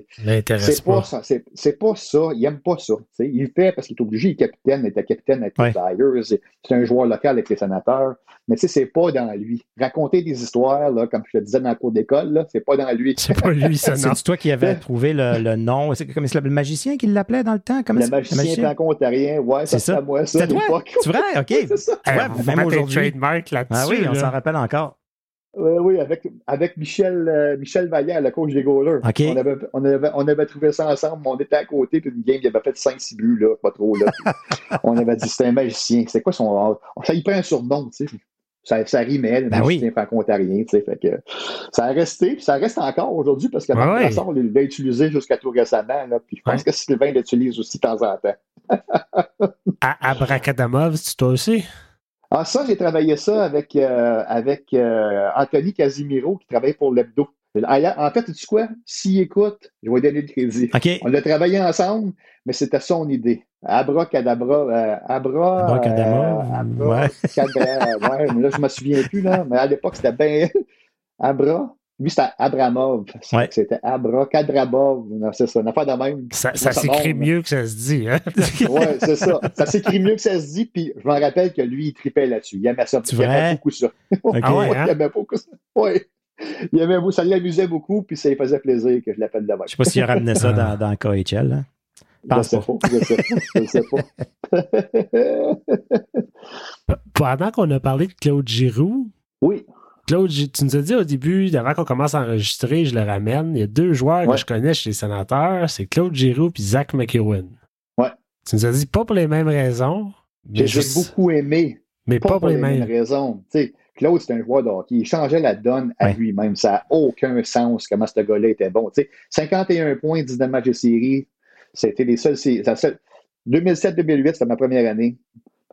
c'est pas, pas. ça. C'est, pas ça. Il aime pas ça. il le fait parce qu'il est obligé. Il est capitaine, il était capitaine avec Ouais. les Flyers. C'est, un joueur local avec les sénateurs. Mais tu sais, c'est pas dans lui. Raconter des histoires, là, comme je te disais dans la cour d'école, c'est pas dans lui. C'est pas lui, ça. C'est toi qui avais trouvé le, le nom. C'est comme le magicien qui l'appelait dans le temps? Comment Le c'est- magicien franco-ontarien, ouais, C'est ça, ça. c'est à moi, ça, C'est toi? l'époque. C'est vrai? OK. c'est ça. Même aujourd'hui. trademark là-dessus. Ah oui, on s'en rappelle encore. Oui, oui, avec, avec Michel, euh, Michel Vallière, le coach des goalers. On, avait, on, avait, on avait trouvé ça ensemble, on était à côté, puis une game, il avait fait 5-6 buts, là, pas trop, là. On avait dit, c'était un magicien. C'était quoi son. Ça y prend un surnom, tu sais. Ça, ça rimait, le Ben magicien oui. franco-ontarien, tu sais. Fait que ça a resté, puis ça reste encore aujourd'hui, parce que Marc ouais. Brassard il l'a utilisé jusqu'à tout récemment, là. Puis je pense Ouais. que Sylvain l'utilise aussi de temps en temps. À Abracadamov, c'est toi aussi? Ah, ça, j'ai travaillé ça avec, euh, avec euh, Anthony Casimiro, qui travaille pour l'Hebdo. En fait, tu sais quoi? S'il écoute, je vais lui donner le crédit. OK. On a travaillé ensemble, mais c'était son idée. Abracadabra. Euh, abra. Abracadabra, euh, abra- ouais. cadra- ouais, mais là, je me souviens plus, là. Mais à l'époque, c'était bien. Abra. Lui, c'était Abramov. Ouais. C'était Abracadabov. Non, C'est ça, une affaire de même. Ça, Moi, ça ça s'écrit mieux que ça se dit. Hein? Ouais, c'est ça. Ça s'écrit mieux que ça se dit, puis je m'en rappelle que lui, il tripait là-dessus. Il aimait ça. C'est Il aimait beaucoup ça. OK. Ah ouais, hein? Il aimait beaucoup ça. Ouais. Il aimait beaucoup, ça l'amusait beaucoup, puis ça lui faisait plaisir que je l'appelle de même. Je sais pas s'il a ramené ça dans, dans KHL. hein? Je pense sais pas. pas. Je sais pas. Je sais pas. Pendant qu'on a parlé de Claude Giroux, oui. Claude, tu nous as dit au début, avant qu'on commence à enregistrer, je le ramène. Il y a deux joueurs Ouais. que je connais chez les sénateurs, c'est Claude Giroux et Zach McEwen. Ouais. Tu nous as dit pas pour les mêmes raisons, J'ai juste- beaucoup aimé. mais Pas, pas, pour les mêmes. raisons. Claude, c'est un joueur de hockey. Il changeait la donne à Ouais. lui-même. Ça n'a aucun sens comment ce gars-là était bon. Tu sais, 51 points, 19 matchs de série. C'était les seuls. c'est- la seule- 2007-2008, c'était ma première année.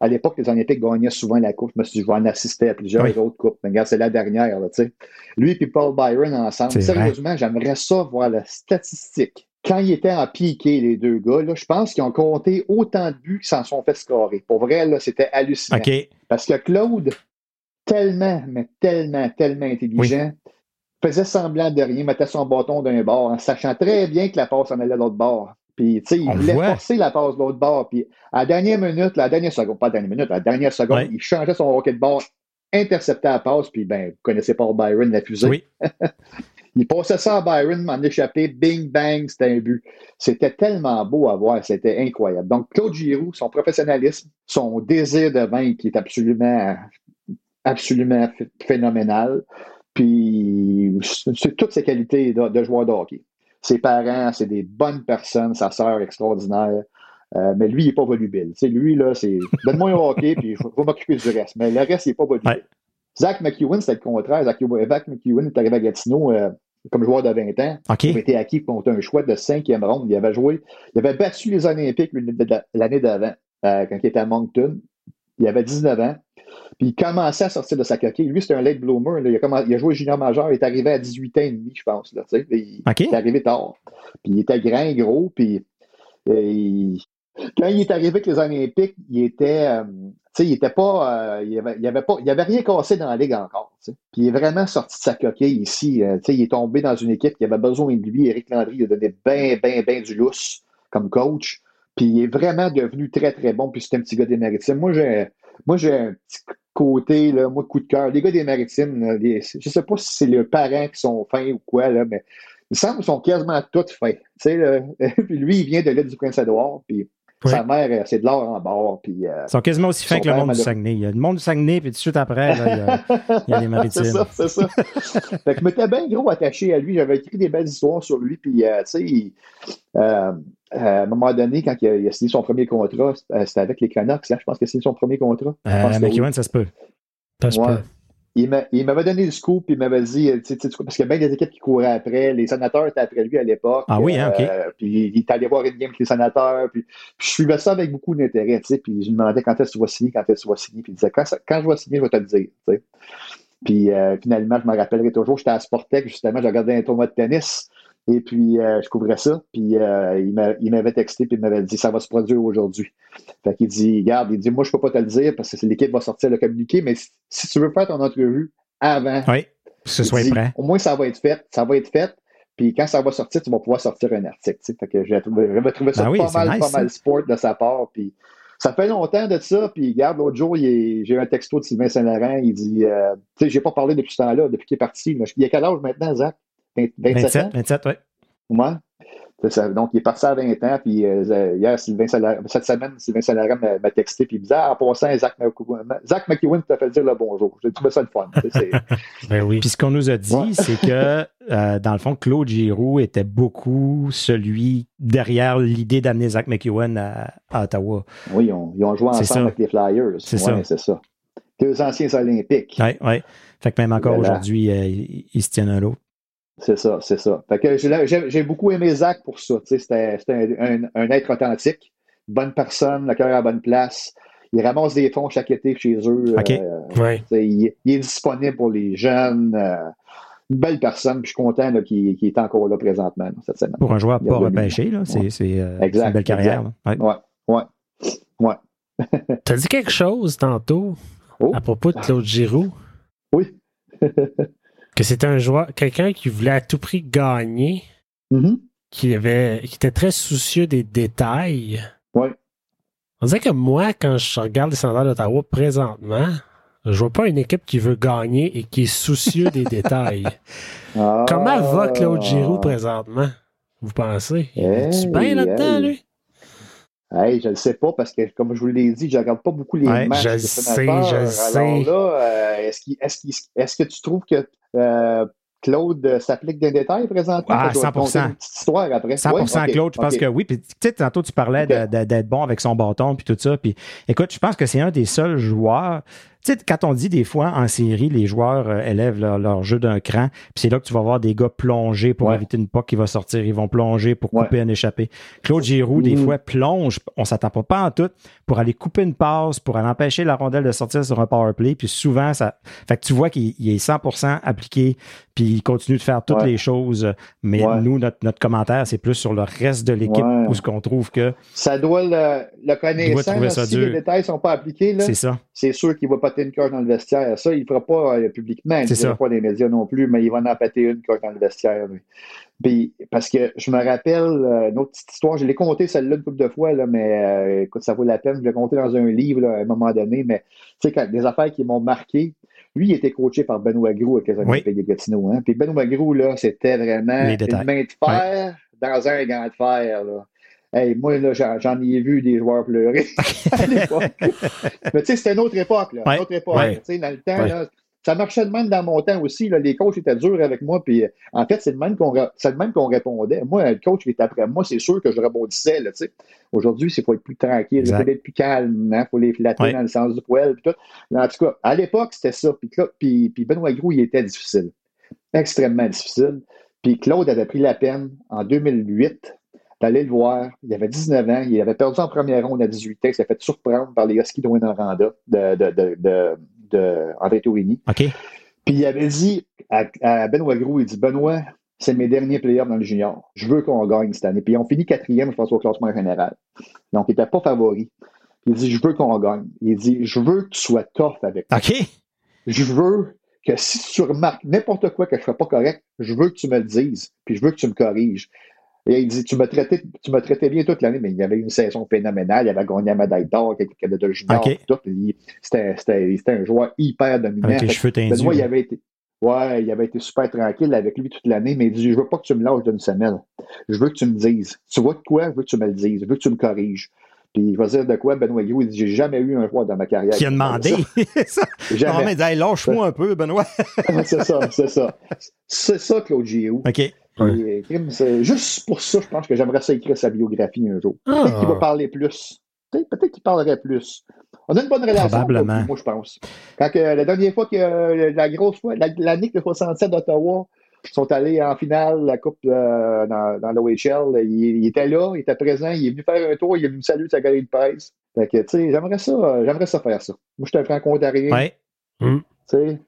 À l'époque, les Olympiques gagnaient souvent la coupe. Je me suis dit, je vais en assister à plusieurs Oui. autres coupes. Mais regarde, c'est la dernière. Là, tu sais. Lui et Paul Byron ensemble. Sérieusement, j'aimerais ça voir la statistique. Quand ils étaient en piqué, les deux gars, là, je pense qu'ils ont compté autant de buts qu'ils s'en sont fait scorer. Pour vrai, là, c'était hallucinant. Parce que Claude, tellement, mais tellement, tellement intelligent, faisait semblant de rien, mettait son bâton d'un bord, en sachant très bien que la passe en allait de l'autre bord. Puis, tu sais, il voulait forcer la passe de l'autre bord. Puis, à la dernière minute, la dernière seconde, pas à la dernière minute, à la dernière seconde, Ouais. il changeait son rocket de bord, interceptait la passe, puis, ben, vous connaissez Paul Byron, la fusée. Oui. Il passait ça à Byron, m'en échappait, bing, bang, c'était un but. C'était tellement beau à voir, c'était incroyable. Donc, Claude Giroux, son professionnalisme, son désir de vaincre qui est absolument, absolument ph- phénoménal. Puis, c'est toutes ses qualités de, de joueur de hockey. Ses parents, c'est des bonnes personnes, sa sœur extraordinaire. Euh, mais lui, il n'est pas volubile. Tu sais, lui, là, c'est donne-moi un hockey, puis je vais m'occuper du reste. Mais le reste, il n'est pas volubile. Ouais. Zach McEwen, c'était le contraire. Zach, McEwen est arrivé à Gatineau euh, comme joueur de 20 ans. Il avait été acquis contre un choix de cinquième ronde. Il avait joué, il avait battu les Olympiques l'année d'avant, euh, quand il était à Moncton. Il avait 19 ans. Puis il commençait à sortir de sa coquille. Lui, c'était un late bloomer. là. Il, a commen- il a joué junior majeur. Il est arrivé à 18 ans et demi, je pense. Là, il, est arrivé tard. Puis il était grand, gros. Puis euh, il- quand il est arrivé avec les Olympiques, il était, euh, il était pas, euh, il avait, il avait pas, il avait rien cassé dans la ligue encore. Puis il est vraiment sorti de sa coquille ici. euh, il est tombé dans une équipe qui avait besoin de lui. Éric Landry il a donné bien, bien, bien du lousse comme coach. Puis il est vraiment devenu très, très bon. Puis c'est un petit gars des Maritimes. Moi, j'ai, moi, j'ai un petit côté, là, moi, coup de cœur. Les gars des Maritimes, là, les- je sais pas si c'est leurs parents qui sont fins ou quoi, là, mais il me semble qu'ils sont quasiment tous fins. Tu sais, là. puis lui, il vient de l'île du Prince-Édouard. Puis Oui. sa mère, euh, c'est de l'or en bord. Puis, euh, Ils sont quasiment aussi fins que le monde du. Saguenay. Il y a le monde du Saguenay, puis tout de suite après, là, il, y a, il y a les maritimes. c'est ça, c'est ça. fait que je m'étais bien gros attaché à lui. J'avais écrit des belles histoires sur lui. Puis, euh, tu sais, il- euh, à un moment donné, quand il a, il a signé son premier contrat, euh, c'était avec les Canucks. hein, je pense qu'il a signé son premier contrat. Euh. McEwen, ça se peut. Ça se Ouais. peut. Il m'a- il m'avait donné le scoop, il m'avait dit, euh, tu sais, tu sais quoi, parce qu'il y a bien des équipes qui couraient après, les sénateurs étaient après lui à l'époque. Ah oui, hein, ok. Euh, puis il est allé voir une game avec les sénateurs, puis, puis je suivais ça avec beaucoup d'intérêt, tu sais, puis je lui demandais quand est-ce que tu vas signer, quand est-ce que tu vas signer, puis il disait, quand, je vais signer, je vais te le dire. Puis euh, finalement, je me rappellerai toujours, j'étais à Sportec, justement, je regardais un tournoi de tennis, et puis euh, je couvrais ça, puis euh, il m'a- il m'avait texté, puis il m'avait dit, ça va se produire aujourd'hui. Fait qu'il dit, regarde, il dit, moi, je peux pas te le dire parce que l'équipe va sortir le communiqué, mais si, si tu veux faire ton entrevue avant, Oui, que ce soit dit, prêt. au moins ça va être fait, ça va être fait, puis quand ça va sortir, tu vas pouvoir sortir un article. tu sais. Fait que j'avais trouvé ça oui, pas mal, nice, pas mal sport de sa part, puis ça fait longtemps de ça, puis regarde, l'autre jour, j'ai eu un texto de Sylvain Saint-Laurent, il dit, euh, tu sais, j'ai pas parlé depuis ce temps-là, depuis qu'il est parti. Il a quel âge maintenant, Zach? 20 27, 27, ans? 27, oui. Ouais. C'est ça. Donc, il est parti à 20 ans, puis euh, hier, Sylvain cette semaine, Sylvain Salarem m'a texté, puis il me disait, ah, en passant, Zach McEwen, Zach McEwen t'a fait dire le bonjour. J'ai trouvé ça le fun. Ben oui. Puis ce qu'on nous a dit, Ouais. c'est que, euh, dans le fond, Claude Giroux était beaucoup celui derrière l'idée d'amener Zach McEwen à, à Ottawa. oui, ils ont, ils ont joué ensemble ça. avec les Flyers. C'est Ouais, ça. c'est ça. Deux anciens Olympiques. Oui, oui. Fait que même encore Voilà. aujourd'hui, euh, ils, ils se tiennent à l'autre. C'est ça, c'est ça. Fait que j'ai- beaucoup aimé Zach pour ça. Tu C'était c'était un, un- un être authentique, bonne personne, le cœur à la bonne place. Il ramasse des fonds chaque été chez eux. Euh, Ouais. tu il, il est disponible pour les jeunes. euh, une belle personne. Puis je suis content là, qu'il qu'il est encore là présentement là, cette semaine. Pour un joueur pas repêché, là, c'est Ouais. c'est, euh, Exact, c'est une belle carrière. Ouais. Ouais, ouais, ouais. T'as dit quelque chose tantôt Oh. à propos de Claude Giroux, Oui. que c'était un joueur, quelqu'un qui voulait à tout prix gagner, Mhm. qui avait, qui était très soucieux des détails. Ouais. On dirait que moi, quand je regarde les standards d'Ottawa présentement, je vois pas une équipe qui veut gagner et qui est soucieux des détails. Ah. Comment va Claude Giroux présentement? Vous pensez? Il est bien Hey, là-dedans, hey. lui? Hey, je ne sais pas parce que, comme je vous l'ai dit, je ne regarde pas beaucoup les Ouais, matchs je sais, je Alors sais. là, euh, est-ce, est-ce, est-ce que tu trouves que euh, Claude euh, s'applique des détails présentement? Ah, Je vais te conter 100%. une petite histoire après? 100% Ouais, Claude, je pense que oui. Puis, tu sais, tantôt, tu parlais d'être bon avec son bâton puis tout ça. Puis, écoute, je pense que c'est un des seuls joueurs. Tu tu sais, quand on dit des fois en série, les joueurs euh, élèvent leur, jeu d'un cran, puis c'est là que tu vas voir des gars plonger pour éviter une POC qui va sortir. Ils vont plonger pour couper un échappé. Claude Giroux, des mm. fois, plonge, on s'attend pas, pas en tout, pour aller couper une passe, pour aller empêcher la rondelle de sortir sur un power play. Puis souvent, ça. Fait que tu vois qu'il est 100% appliqué, puis il continue de faire toutes les choses. Mais nous, notre, notre commentaire, c'est plus sur le reste de l'équipe où ce qu'on trouve que. Ça doit le, le connaître. si les détails sont pas appliqués, c'est ça. C'est sûr qu'il va péter une cœur dans le vestiaire. Ça, il ne fera pas euh, publiquement. Il ne fera pas des médias non plus, mais il va en péter une cœur dans le vestiaire. Puis, parce que je me rappelle euh, une autre petite histoire, je l'ai compté celle-là une couple de fois, là, mais euh, écoute, ça vaut la peine. Je l'ai compté dans un livre à un moment donné, mais tu sais, des affaires qui m'ont marqué. Lui, il était coaché par Benoît Grou avec les amis de Gatineau. Hein? Puis Benoît Grou, là, c'était vraiment une main de fer dans un gant de fer. Là. Hey, moi, là, j'en ai vu des joueurs pleurer à l'époque. Mais tu sais, c'était une autre époque, là. Une autre époque. Dans le temps, là, ça marchait de même dans mon temps aussi. Là, les coachs étaient durs avec moi. Puis, en fait, c'est de même qu'on, répondait. Moi, le coach qui est après moi, c'est sûr que je rebondissais. Là, Aujourd'hui, il faut être plus tranquille, il faut être plus calme. Il hein, faut les flatter dans le sens du poil. Puis tout. En tout cas, à l'époque, c'était ça. Puis, puis, puis Benoît Grou, il était difficile. Extrêmement difficile. Puis Claude avait pris la peine en 2008 d'aller le voir. Il avait 19 ans. Il avait perdu en première ronde à 18 ans. Il s'est fait surprendre par les Huskies de Winnoranda de, de, de, de, de André Tourini. OK. Puis il avait dit à, Benoît Gros, il dit Benoît, c'est mes derniers players dans le junior. Je veux qu'on gagne cette année. Puis ils ont fini quatrième, je pense, au classement général. Donc, il n'était pas favori. Il dit Je veux qu'on gagne. Il dit Je veux que tu sois tough avec moi. OK. Je veux que si tu remarques n'importe quoi que je ne fais pas correct, je veux que tu me le dises. Puis je veux que tu me corriges. Et il dit, tu m'as traité, tu m'as traité bien toute l'année, mais il y avait une saison phénoménale. Il avait gagné la médaille d'or, quelques de junior, tout. C'était, un joueur hyper dominant. Avec les cheveux Benoît, il avait été, ouais, il avait été super tranquille avec lui toute l'année, mais il dit, je veux pas que tu me lâches d'une semaine. Je veux que tu me dises. Tu vois de quoi? Je veux que tu me le dises. Je veux que tu me corriges. Puis il va dire de quoi, Benoît Gros, il dit J'ai jamais eu un joueur dans ma carrière. Qui a demandé. ça. Jamais. Non, mais dit, lâche-moi un peu, Benoît. c'est ça, c'est ça. C'est ça, Claude Giroux. OK. Euh, juste pour ça, je pense que j'aimerais ça écrire sa biographie un jour. Peut-être qu'il va ah. parler plus. Peut-être qu'il parlerait plus. On a une bonne relation. Probablement. Moi, je pense. Quand la dernière fois que euh, la grosse fois, l'année que 67 d'Ottawa sont allés en finale la Coupe euh, dans, dans l'OHL, il, était là, il était présent, il est venu faire un tour, il est venu saluer sa galerie de presse. Fait que, tu sais, j'aimerais ça, j'aimerais ça faire ça. Moi, je suis un franco-ontarien. Ouais. Tu sais,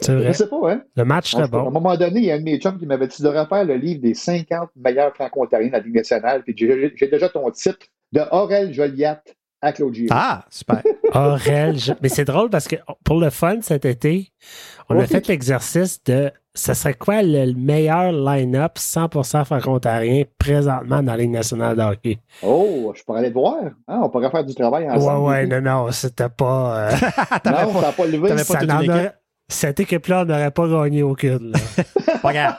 c'est vrai. Je sais pas, hein? Le match serait bon. À un moment donné, il y a un de mes chums qui m'avait dit Tu devrais faire le livre des 50 meilleurs franco-ontariens de la Ligue nationale. Puis j'ai déjà ton titre de Aurel Joliat à Claude Giroux. Ah, super. Aurel, mais c'est drôle parce que pour le fun cet été, on a fait l'exercice de ce serait quoi le meilleur line-up 100% franco-ontarien présentement dans la Ligue nationale de hockey? Oh, je pourrais aller voir. Hein, on pourrait faire du travail ensemble. Ouais, ouais, non, non, c'était pas. Euh... non, ça n'a pas levé. Ça pas cette équipe-là n'aurait pas gagné aucune. Regarde.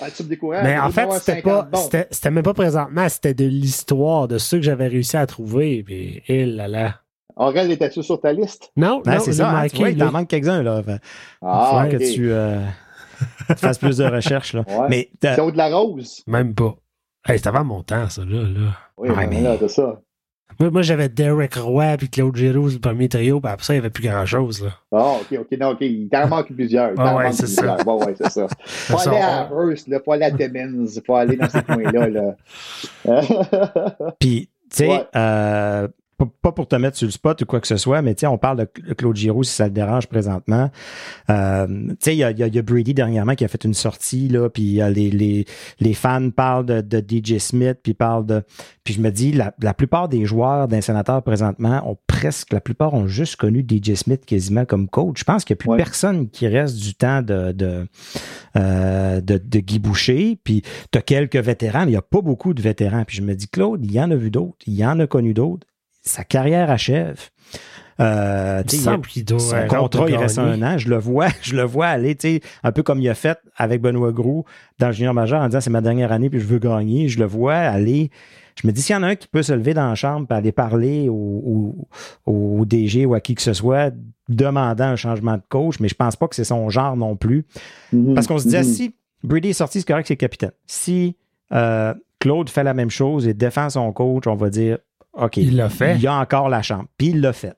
Ah, tu me Mais en fait, c'était pas, c'était même pas présentement, c'était de l'histoire de ceux que j'avais réussi à trouver. Puis, il là là. Aurel, était-tu sur ta liste? Non, non c'est ça. Hein, tu vois, il t'en manque quelques-uns, là. ah, que tu, euh, tu, fasses plus de recherches, là. Ouais. Mais de la Rose? Même pas. Hey, c'était avant mon temps, ça, là. là. Oui, mais... là, c'est ça. Moi, j'avais Derek Roy puis Claude Giroux, le premier trio, puis après ça, il n'y avait plus grand-chose. Ah, OK, OK, non, OK. Il t'en manque plusieurs. Ah, ouais, c'est ça. Ouais, ouais, c'est ça. Faut aller à Hearst, il faut aller à Timmins, faut aller dans ces coins-là. Là. puis, tu sais, euh, pas pour te mettre sur le spot ou quoi que ce soit, mais on parle de Claude Giroux si ça le dérange présentement. Euh, il y a, y a, Brady dernièrement qui a fait une sortie, là, puis les, les, les fans parlent de, de, DJ Smith, puis parlent de... Puis je me dis, la, la plupart des joueurs d'un sénateur présentement ont presque, la plupart ont juste connu DJ Smith quasiment comme coach. Je pense qu'il n'y a plus personne qui reste du temps de, de, euh, de, de Guy Boucher, puis tu as quelques vétérans, mais il n'y a pas beaucoup de vétérans. Puis je me dis, Claude, il y en a vu d'autres, il y en a connu d'autres sa carrière achève. Euh, il semble qu'il doit son contrat, il reste un an. Je le vois, je le vois aller, un peu comme il a fait avec Benoît Gros dans le junior majeur en disant c'est ma dernière année puis je veux gagner. Je le vois aller. Je me dis s'il y en a un qui peut se lever dans la chambre et aller parler au, au, DG ou à qui que ce soit demandant un changement de coach, mais je pense pas que c'est son genre non plus. Mm-hmm. Parce qu'on se disait mm-hmm. si Brady est sorti, c'est correct, c'est le capitaine. Si euh, Claude fait la même chose et défend son coach, on va dire OK. Il l'a fait. Il y a encore la chambre. Puis il l'a fait.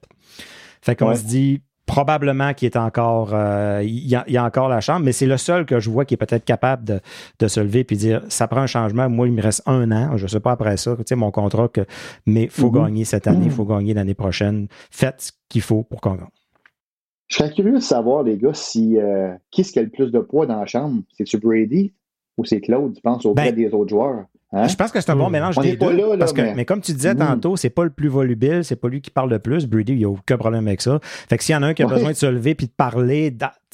Fait qu'on se dit, probablement qu'il est encore, euh, il, y a, y a, encore la chambre, mais c'est le seul que je vois qui est peut-être capable de, de se lever puis dire, ça prend un changement. Moi, il me reste un an. Je sais pas après ça, tu sais, mon contrat que, mais faut Mhm. gagner cette année, il faut gagner l'année prochaine. Faites ce qu'il faut pour qu'on gagne. Je serais curieux de savoir, les gars, si euh, qui est-ce qui a le plus de poids dans la chambre? C'est-tu Brady ou c'est Claude, tu penses, auprès Ben, des autres joueurs? Hein? Je pense que c'est un bon Hmm. mélange On des deux. là, là, parce que, mais... mais- comme tu disais Hmm. tantôt, c'est pas le plus volubile, c'est pas lui qui parle le plus. Brady, il n'y a aucun problème avec ça. Fait que s'il y en a un qui a Ouais. besoin de se lever puis de parler,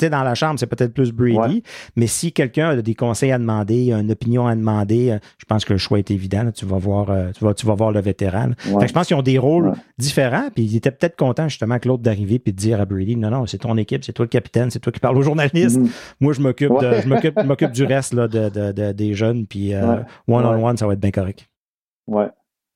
dans, la chambre, c'est peut-être plus Brady. Ouais. Mais si quelqu'un a des conseils à demander, une opinion à demander, euh, je pense que le choix est évident. là. Tu vas voir, euh, tu vas, tu vas voir le vétéran. là. Ouais. Fait que je pense qu'ils ont des rôles Ouais. différents. Puis il était peut-être content justement Claude d'arriver puis de dire à Brady, non non, c'est ton équipe, c'est toi le capitaine, c'est toi qui parle aux journalistes. Mhm. Moi, je m'occupe je m'occupe, du reste là, de, de- de- des jeunes. Puis euh, Ouais. one on one, ça va être bien correct. Ouais.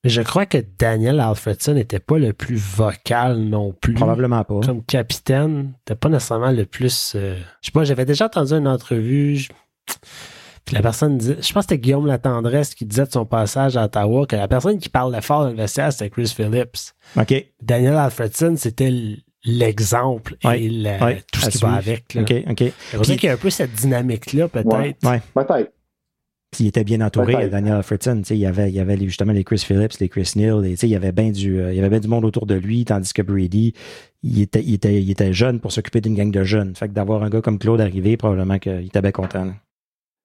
Je crois que Daniel Alfredson n'était pas le plus vocal non plus. Probablement pas. Comme capitaine, t'es pas nécessairement le plus. euh, Je sais pas, j'avais déjà entendu une entrevue. je- Puis la personne disait, je pense que c'était Guillaume Latendresse qui disait de son passage à Ottawa que la personne qui parlait fort dans le vestiaire, c'était Chris Phillips. OK. Daniel Alfredson, c'était l'exemple Ouais, et tout ce qui va avec. là. OK, OK. C'est pour ça qu'il y a un peu cette dynamique-là, peut-être. Ouais. Ouais. Peut-être. Puis il était bien entouré, Peut-être. Daniel Alfredson. Il y avait, il y avait les- justement les Chris Phillips, les Chris Neal. Il y avait bien du, euh, il y avait bien du monde autour de lui, tandis que Brady, il était, il était, il était jeune pour s'occuper d'une gang de jeunes. Fait que d'avoir un gars comme Claude arrivé, probablement qu'il était bien content. là.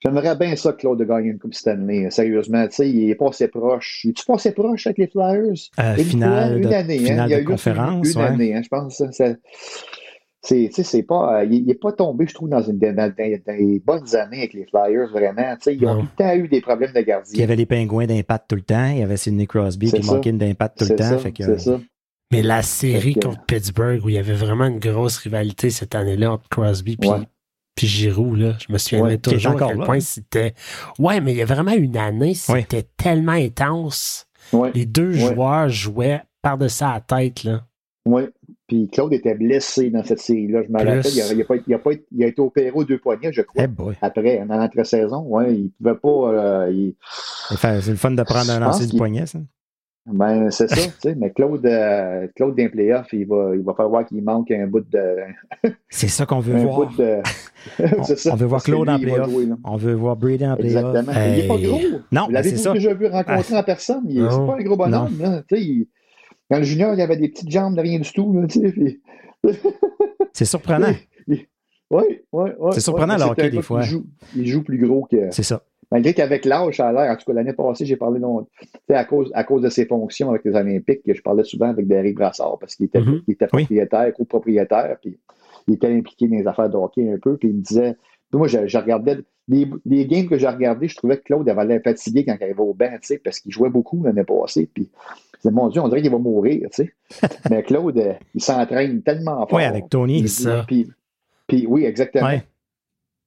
J'aimerais bien ça, Claude, de gagner une Coupe Stanley. Sérieusement, tu sais, il est passé proche. Il est-tu passé proche avec les Flyers? Euh, Une finale fois, une de- année, hein? finale Il y a eu conférence, Une, une ouais. année, hein, je pense. ça- c'est, tu sais, c'est pas, euh, il n'est pas tombé, je trouve, dans, une, dans, dans- dans les bonnes années avec les Flyers, vraiment. Tu sais, ils ont tout le temps eu des problèmes de Puis il y gardien. avait les pingouins d'impact tout le temps. Il y avait Sidney Crosby qui manquait d'impact tout le temps. ça, Fait que, c'est ça. Mais la série que- contre Pittsburgh, où il y avait vraiment une grosse rivalité cette année-là entre Crosby puis Ouais. puis Giroud, là, je me Ouais, est toujours à quel là. point c'était. Ouais, mais il y a vraiment une année, c'était tellement intense. Ouais, Les deux Ouais. joueurs jouaient par-dessus la tête, là. ouais. Puis Claude était blessé dans cette série-là. Je me rappelle, il a, il a pas, il a pas- il a été opéré aux deux poignets, je crois. Eh. Après, dans l'entre-saison, ouais, il pouvait pas. euh, il- Fait- C'est le fun de prendre un lancer du poignet, ça. Ben, c'est ça, tu sais, mais Claude, euh, Claude d'un playoff, il va, il va falloir qu'il manque un bout de. C'est ça qu'on veut Un voir. bout de... c'est ça, on veut voir Claude lui, en playoff. On veut voir Brady en playoff. Exactement. Il n'est pas Hey. gros. Non, Vous ben, l'avez ça. déjà vu rencontrer en personne. Il- C'est Non. pas un gros bonhomme. Là, tu sais, il- Quand le junior, il avait des petites jambes de rien du tout. Là, puis- C'est surprenant. Oui, oui, oui. C'est surprenant, le hockey, des fois. Il joue, il joue plus gros que. C'est ça. Malgré qu'avec l'âge, ça a l'air, en tout cas l'année passée, j'ai parlé sais, à cause, à cause de ses fonctions avec les Olympiques, que je parlais souvent avec Derek Brassard parce qu'il était, Mhm. il était Oui. propriétaire, copropriétaire, puis il était impliqué dans les affaires de hockey un peu, puis il me disait, moi, je, je regardais, les, les games que j'ai regardés, je trouvais que Claude avait l'air fatigué quand il arrivait au banc, tu sais, parce qu'il jouait beaucoup l'année passée, puis je disais, mon Dieu, on dirait qu'il va mourir, tu sais. Mais Claude, euh, il s'entraîne tellement fort. Oui, avec Tony. C'est ça. Puis, puis oui, exactement. Ouais.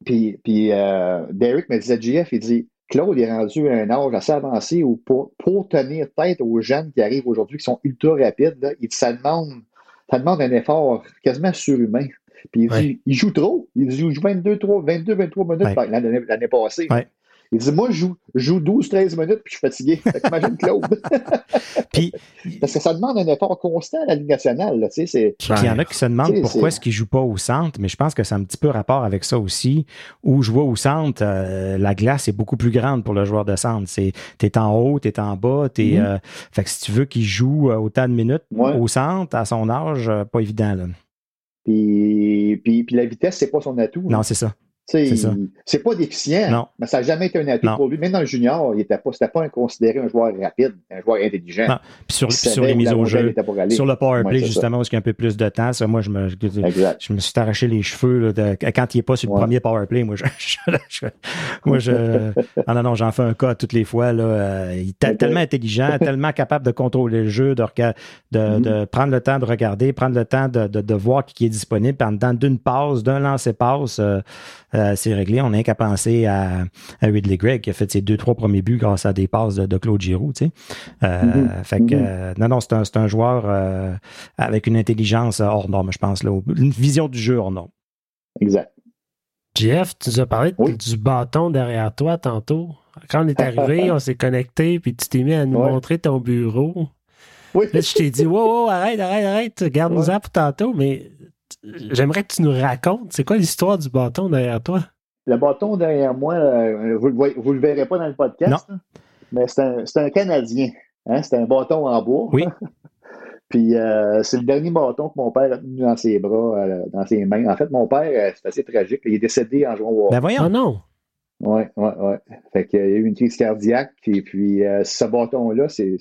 Puis, puis euh, Derek me disait, GF, il dit, Claude est rendu à un âge assez avancé où pour, pour tenir tête aux jeunes qui arrivent aujourd'hui, qui sont ultra rapides, là, il, ça, demande, ça demande un effort quasiment surhumain. Puis il dit, il joue trop. Il dit, il joue 22, 3, 22 23 minutes Ouais. l'année, passée. Ouais. Il dit, moi, je joue, je joue 12, 13 minutes, puis je suis fatigué. Fait qu'imagine Claude. Puis, Parce que ça demande un effort constant à la Ligue nationale. Là, tu sais, c'est, Puis il y en a qui se demandent Tu sais, pourquoi est-ce qu'ils jouent pas au centre, mais je pense que c'est un petit peu rapport avec ça aussi. Où jouer au centre, euh, la glace est beaucoup plus grande pour le joueur de centre. C'est t'es en haut, t'es en bas, t'es. Mhm. euh, fait que si tu veux qu'il joue euh, autant de minutes Ouais. au centre à son âge, pas évident là. Puis, puis, puis la vitesse, c'est pas son atout. Non, c'est ça. C'est pas déficient, Non. mais ça n'a jamais été un atout Non. pour lui. Même dans le junior, il était pas, c'était pas un considéré un joueur rapide, un joueur intelligent. Non. Puis sur, les mises au jeu, était sur le power play justement où il y a un peu plus de temps, ça, moi je me Exact. je me suis arraché les cheveux là, de- quand il n'est pas sur le Ouais. premier power play. Moi, je, je- je- moi, je, ah non, non, j'en fais un cas toutes les fois. Là, Euh, il est Ok. tellement intelligent, tellement capable de contrôler le jeu, de, rega- de, de prendre le temps de regarder, prendre le temps de, voir qui est disponible. Puis en dedans d'une passe, d'un lancer-passe, euh, euh, c'est réglé. On n'a qu'à penser à, à Ridley Gregg qui a fait ses deux, trois premiers buts grâce à des passes de, de Claude. Tu sais. Euh, Mhm. Fait que, Mhm. euh, non, non, c'est un, c'est un joueur euh, avec une intelligence hors norme, je pense. Là, une vision du jeu hors norme. Exact. Jeff, tu nous as parlé Oui. du bâton derrière toi tantôt. Quand on est arrivé, on s'est connecté, puis tu t'es mis à nous Ouais. montrer ton bureau. Oui. Là, je t'ai dit, wow, wow, arrête, arrête, arrête, garde-nous-en pour tantôt, mais j'aimerais que tu nous racontes, c'est quoi l'histoire du bâton derrière toi? Le bâton derrière moi, euh, vous ne le, verrez pas dans le podcast, mais c'est un, un, Canadien. Hein? C'est un bâton en bois. Oui. Puis euh, c'est le dernier bâton que mon père a tenu dans ses bras, euh, dans ses mains. En fait, mon père, c'est assez tragique. Il est décédé en jouant au Ben voyons. Oh non. Oui, oui, oui. Fait qu'il y a eu une crise cardiaque. Et puis, ce bâton-là, c'est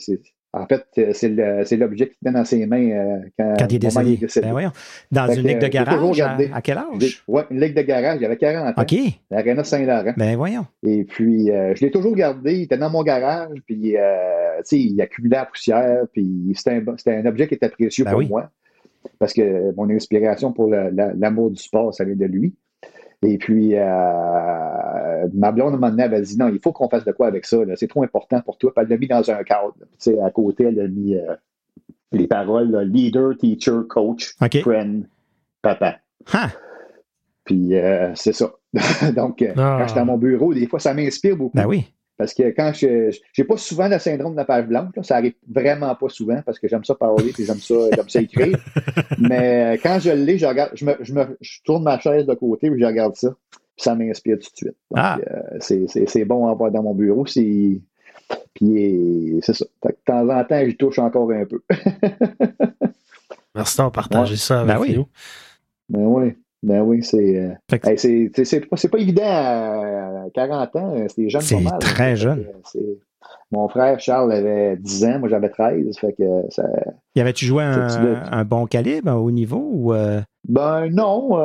en fait, euh, c'est l'objet qui tenait dans ses mains euh, quand, quand, il est décédé. Ben. Dans une ligue de garage, à, quel âge? Oui, une ligue de garage, il avait 40 ans. OK. L'Arena Saint-Laurent. Ben voyons. Et puis, euh, je l'ai toujours gardé. Il était dans mon garage, puis, euh, tu sais, il accumulait la poussière, puis c'était un, un, objet qui était précieux ben pour moi. Parce que mon inspiration pour l'amour du sport, ça vient de lui. Et puis, euh, ma blonde, m'a elle avait dit non, il faut qu'on fasse de quoi avec ça. C'est trop important pour toi. Puis elle l'a mis dans un cadre. sais, à côté, elle a mis euh, les paroles leader, teacher, coach, friend, papa. Puis euh, c'est ça. Donc, euh, quand je suis à mon bureau, des fois, ça m'inspire beaucoup. Ben oui. Parce que quand je n'ai pas souvent le syndrome de la page blanche, ça arrive vraiment pas souvent parce que j'aime ça parler et j'aime ça, ça écrire. Mais euh, quand je l'ai, je regarde, je me, je me tourne ma chaise de côté et je regarde ça. Puis ça m'inspire tout de suite. ah. Euh, c'est bon à voir dans mon bureau. Puis c'est ça. De temps en temps, je touche encore un peu. Merci d'avoir partagé ça avec ben oui. nous. Ben oui. Ben oui, c'est. Euh, c'est pas, pas, évident à 40 ans. Euh, c'est jeune C'est très jeune. Mon frère Charles avait 10 ans, moi j'avais 13. Fait que ça, y avait-tu joué un, un, bon calibre, un haut niveau ou euh? Ben non,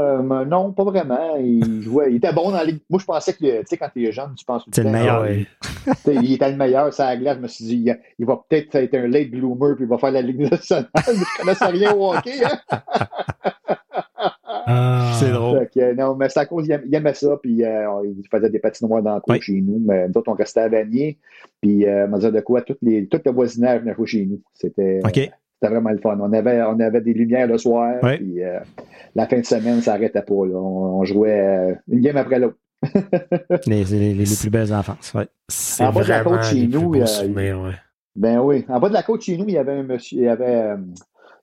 non, pas vraiment. Il jouait, il était bon dans la ligue. Moi je pensais que, tu sais, quand tu es jeune, tu penses que c'est le meilleur. il était le meilleur, ça a glace. Je me suis dit, il, va peut-être être un late bloomer puis il va faire la Ligue nationale. je connaissais rien au hockey. Hein? Ah. c'est drôle. non, mais c'est à cause, il aimait ça, puis euh, il faisait des patinoires dans le coin chez nous, mais nous autres, on restait à Vanier, puis euh, on disait de quoi, tout, les, tout le voisinage venait jouer chez nous. C'était vraiment le fun. On avait, on avait des lumières le soir, puis euh, la fin de semaine, ça n'arrêtait pas. Là. On, jouait une game après l'autre. les, les, les, plus belles enfances, ouais. En bas de la côte chez nous, ben oui. En bas de la côte chez nous, il y avait un monsieur, il y avait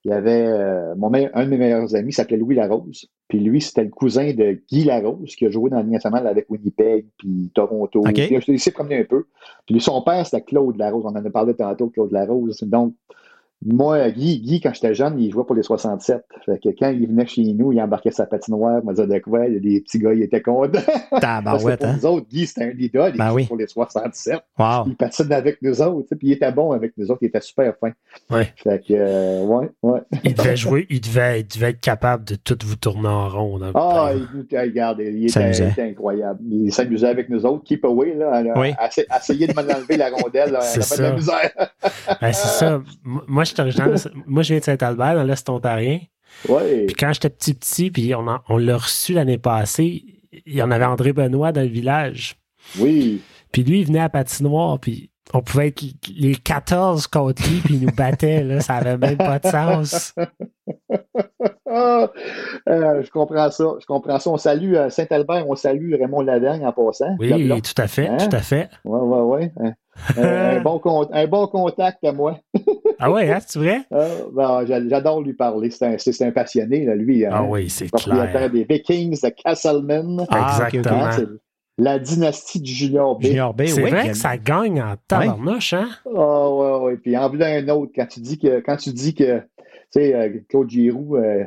il y avait euh, mon un de mes meilleurs amis s'appelait Louis Larose. Puis lui, c'était le cousin de Guy Larose qui a joué dans le national avec Winnipeg puis Toronto. Okay. Il s'est promené un peu. Puis son père, c'était Claude Larose. On en a parlé tantôt, Claude Larose. Donc, moi, Guy, Guy, quand j'étais jeune, il jouait pour les 67. Fait que quand il venait chez nous, il embarquait sa patinoire, il m'a dit de quoi, il y a des petits gars, ils étaient contents. Parce que pour hein? nous autres, Guy, c'était un idole, il ben jouait pour les 67. Wow. Il patinait avec nous autres, puis il était bon avec nous autres, il était super fin. Ouais. Fait que, euh, ouais, ouais. Il devait jouer, il devait, il devait être capable de tout vous tourner en rond. Ah, il, regarde, il était, était, incroyable. Il s'amusait avec nous autres, keep away, là, oui. essayer de m'enlever la rondelle, là, c'est ça. de la misère. ben, c'est ça. Moi, je moi, je viens de Saint-Albert, dans l'Est ontarien. Ouais. Puis quand j'étais petit, petit, puis on, on l'a reçu l'année passée, il y en avait André Benoît dans le village. Oui. Puis lui, il venait à patinoire, puis on pouvait être les 14 contre lui, puis il nous battait, là. Ça avait même pas de sens. Euh, je comprends ça. Je comprends ça. On salue euh, Saint-Albert, on salue Raymond Ladagne en passant. Oui, tout à fait, hein? tout à fait. Oui, oui, oui. un, bon un bon contact à moi. ah ouais, hein, c'est vrai? Ah, ben, j'adore lui parler. C'est un, un, passionné, là, lui. Ah hein, oui, c'est Propriétaire des Vikings de Castleman. Ah, Exactement. la dynastie du Junior B. Junior B c'est vrai que ça gagne en tabarnouche, hein? Ah ouais, ouais. Puis en vue un autre, quand tu dis que quand tu dis que tu sais, euh, Claude Giroux euh,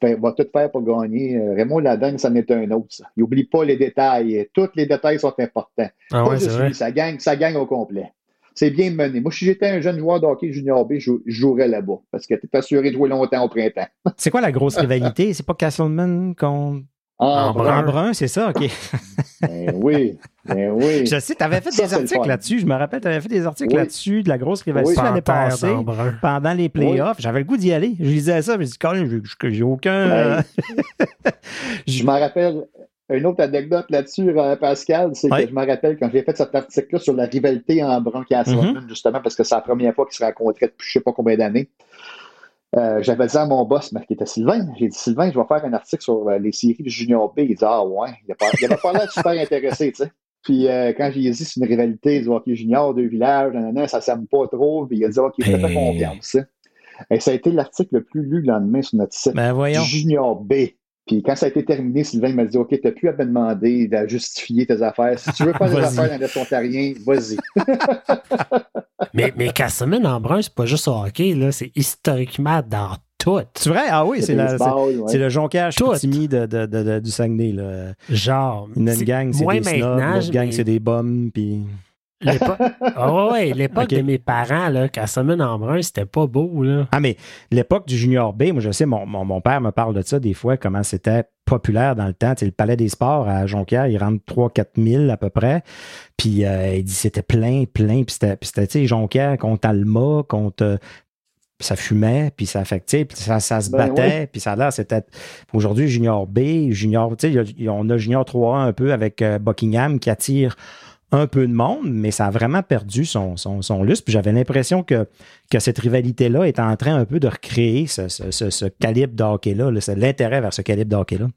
va tout faire pour gagner. Euh, Raymond Ladin, ça n'est un autre. Ça. Il n'oublie pas les détails. Tous les détails sont importants. Ah ouais, vrai. ça gagne, ça gagne au complet. C'est bien mené. Moi, si j'étais un jeune joueur de hockey junior B, je, jouerais là-bas parce que tu es assuré de jouer longtemps au printemps. C'est quoi la grosse rivalité? C'est pas Castleman contre en, brun. brun, c'est ça, OK. ben oui, ben oui. Je sais, tu avais fait des articles là-dessus. Je me rappelle, tu avais fait des articles là-dessus, de la grosse rivalité l'année passée, pendant les playoffs. J'avais le goût d'y aller. Je lisais ça, je me suis dit, j'ai aucun... Ben, je me rappelle, une autre anecdote là-dessus, euh, Pascal, c'est que je me rappelle quand j'ai fait cet article-là sur la rivalité en brun mm justement, parce que c'est la première fois qu'ils se rencontraient depuis je ne sais pas combien d'années. Euh, j'avais dit à mon boss, mais qui était Sylvain, j'ai dit Sylvain, je vais faire un article sur euh, les séries de Junior B. Il dit Ah ouais, il n'avait pas, l'air super intéressé, tu sais. Puis euh, quand j'ai dit c'est une rivalité du hockey junior, deux villages, nanana, ça ne s'aime pas trop, puis il a dit Ok, fais confiance. Et ça a été l'article le plus lu le lendemain sur notre site. Ben voyons. Junior B. Puis quand ça a été terminé, Sylvain m'a dit OK, tu n'as plus à me demander à justifier tes affaires. Si tu veux faire des affaires dans l'Est ontarien, vas-y. Mais, mais Castleman en brun, c'est pas juste au hockey, là, c'est historiquement dans tout. C'est vrai? Ah oui, c'est, ouais. le jonquage Tout. Chicoutimi de, de, de, de- du Saguenay. Là. Genre. Une gang, c'est des snobs, l'autre gang, mais c'est des bums. Puis... l'époque- Ah ouais, l'époque de mes parents, là, Castleman en brun, c'était pas beau, là. Ah, mais l'époque du Junior B, moi, je sais, mon, mon, mon père me parle de ça des fois, comment c'était populaire dans le temps. Tu sais, le Palais des Sports à Jonquière, il rentre 3-4 000 à peu près. Puis euh, il dit c'était plein, plein. Puis c'était, puis c'était, tu sais, Jonquière contre Alma, contre. euh, ça fumait, puis ça affectait, puis ça, ça se Ben battait, puis ça a l'air, c'était. Aujourd'hui, Junior B, Junior. Tu sais, on a Junior 3A un peu avec euh, Buckingham qui attire un peu de monde, mais ça a vraiment perdu son, son, son lustre. Puis j'avais l'impression que, que cette rivalité-là est en train un peu de recréer ce, ce, ce, ce calibre de hockey-là, là, c'est l'intérêt vers ce calibre de hockey-là.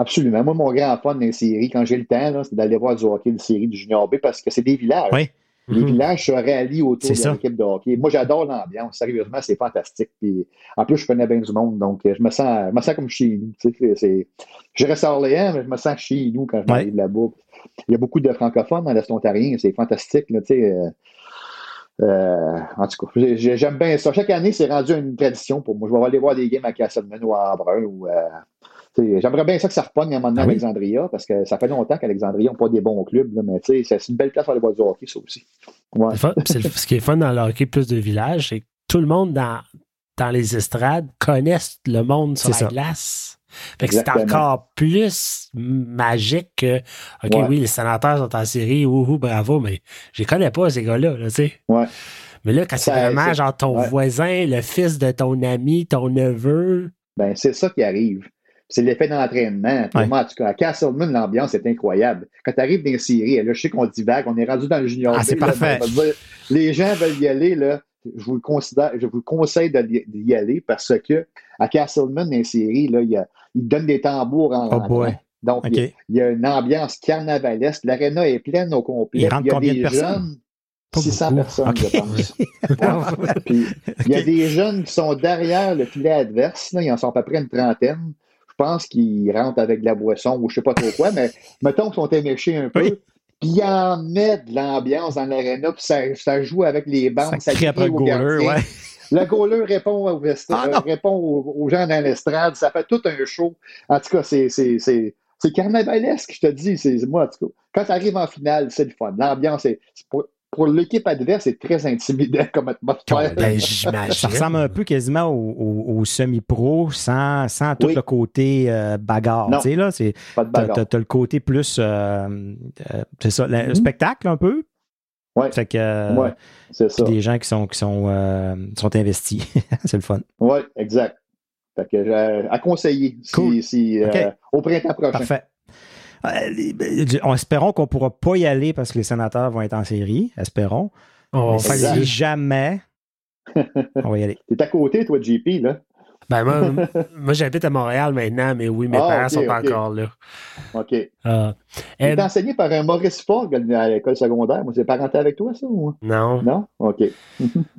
Absolument. Moi, mon grand fun des séries, quand j'ai le temps, là, c'est d'aller voir du hockey de série du Junior B parce que c'est des villages. Oui. Les Mhm. villages se rallient autour de l'équipe de hockey. Moi, j'adore l'ambiance. Sérieusement, c'est fantastique. Puis, en plus, je connais bien du monde. Donc, euh, je me sens, je me sens comme chez nous. Tu sais, c'est- je reste à Orléans, mais je me sens chez nous quand je Ouais. m'arrive là-bas. Il y a beaucoup de francophones dans l'Est ontarien. C'est fantastique. Là, euh, euh, en tout cas, j'ai- j'ai- j'aime bien ça. Chaque année, c'est rendu une tradition pour moi. Je vais aller voir des games à Castleman ou à. Ou, euh, J'aimerais bien ça que ça repogne un moment donné Ah à? Alexandria parce que ça fait longtemps qu'Alexandria n'a pas des bons clubs. là, mais c'est une belle place pour aller voir du hockey, ça aussi. Ouais. Le- ce qui est fun dans le hockey plus de village, c'est que tout le monde dans, dans les estrades connaissent le monde sur la ça. glace. Fait que c'est encore plus magique que OK, Ouais. oui, les sénateurs sont en série, wouhou, bravo, mais je les connais pas, ces gars-là, là, tu sais. Ouais. Mais là, quand c'est vraiment genre ton ouais. voisin, le fils de ton ami, ton neveu, Ben, c'est ça qui arrive. C'est l'effet d'entraînement. Ouais. moi, en tout cas, à Castleman, l'ambiance est incroyable. Quand tu arrives dans les séries, là, je sais qu'on divague, on est rendu dans le junior. Ah, c'est là, parfait. on va dire, les gens veulent y aller, là. Je vous le considère, je vous conseille d'y aller parce que à Castleman, dans les séries, là, il y a- ils donnent des tambours en Oh boy. Donc, il y a- OK. il y, a une ambiance carnavalesque. L'aréna est pleine au complet. Il y a des de personnes? jeunes, Pas 600 beaucoup. personnes, je pense. Ouais. Puis, il y a des jeunes qui sont derrière le filet adverse. Là, ils en sont à peu près une trentaine. Je pense qu'ils rentrent avec de la boisson ou je sais pas trop quoi, mais mettons qu'ils sont éméchés un peu. Oui. Puis ils en mettent de l'ambiance dans l'aréna, puis ça, ça joue avec les bandes, Ça après le goaler, ouais. Le goaler répond au Ah, répond aux, aux gens dans l'estrade. Ça fait tout un show. En tout cas, c'est, c'est, c'est, c'est carnavalesque, je te dis. C'est, moi, en tout cas, quand tu arrives en finale, c'est le fun. L'ambiance, est, c'est pour, l'équipe adverse, c'est très intimidant comme atmosphère. ben, Ça ressemble un peu quasiment au, au- au semi-pro sans, sans tout Oui. le côté euh, bagarre. Non. Tu sais, là, c'est, Pas de t'as, bagarre. t'as- t'as le côté plus, euh, euh, c'est ça, le Mhm. spectacle un peu. Ouais. Fait que, euh, Ouais, c'est ça. des gens qui sont, qui sont, euh, sont investis. c'est le fun. Oui, exact. Fait que, euh, à conseiller si, Cool. si, euh, OK. au printemps prochain. Parfait. Euh, ben, on espérons qu'on ne pourra pas y aller parce que les sénateurs vont être en série. Espérons. On va Mais si jamais, on va y aller. T'es à côté, toi, JP, là? Ben, moi, moi j'habite à Montréal maintenant, mais oui, mes Ah, parents ok, sont ok. encore là. OK. Ah. Il Euh, est enseigné par un Maurice Fogg à l'école secondaire. Moi, c'est parenté avec toi, ça? Ou... non. Non? OK.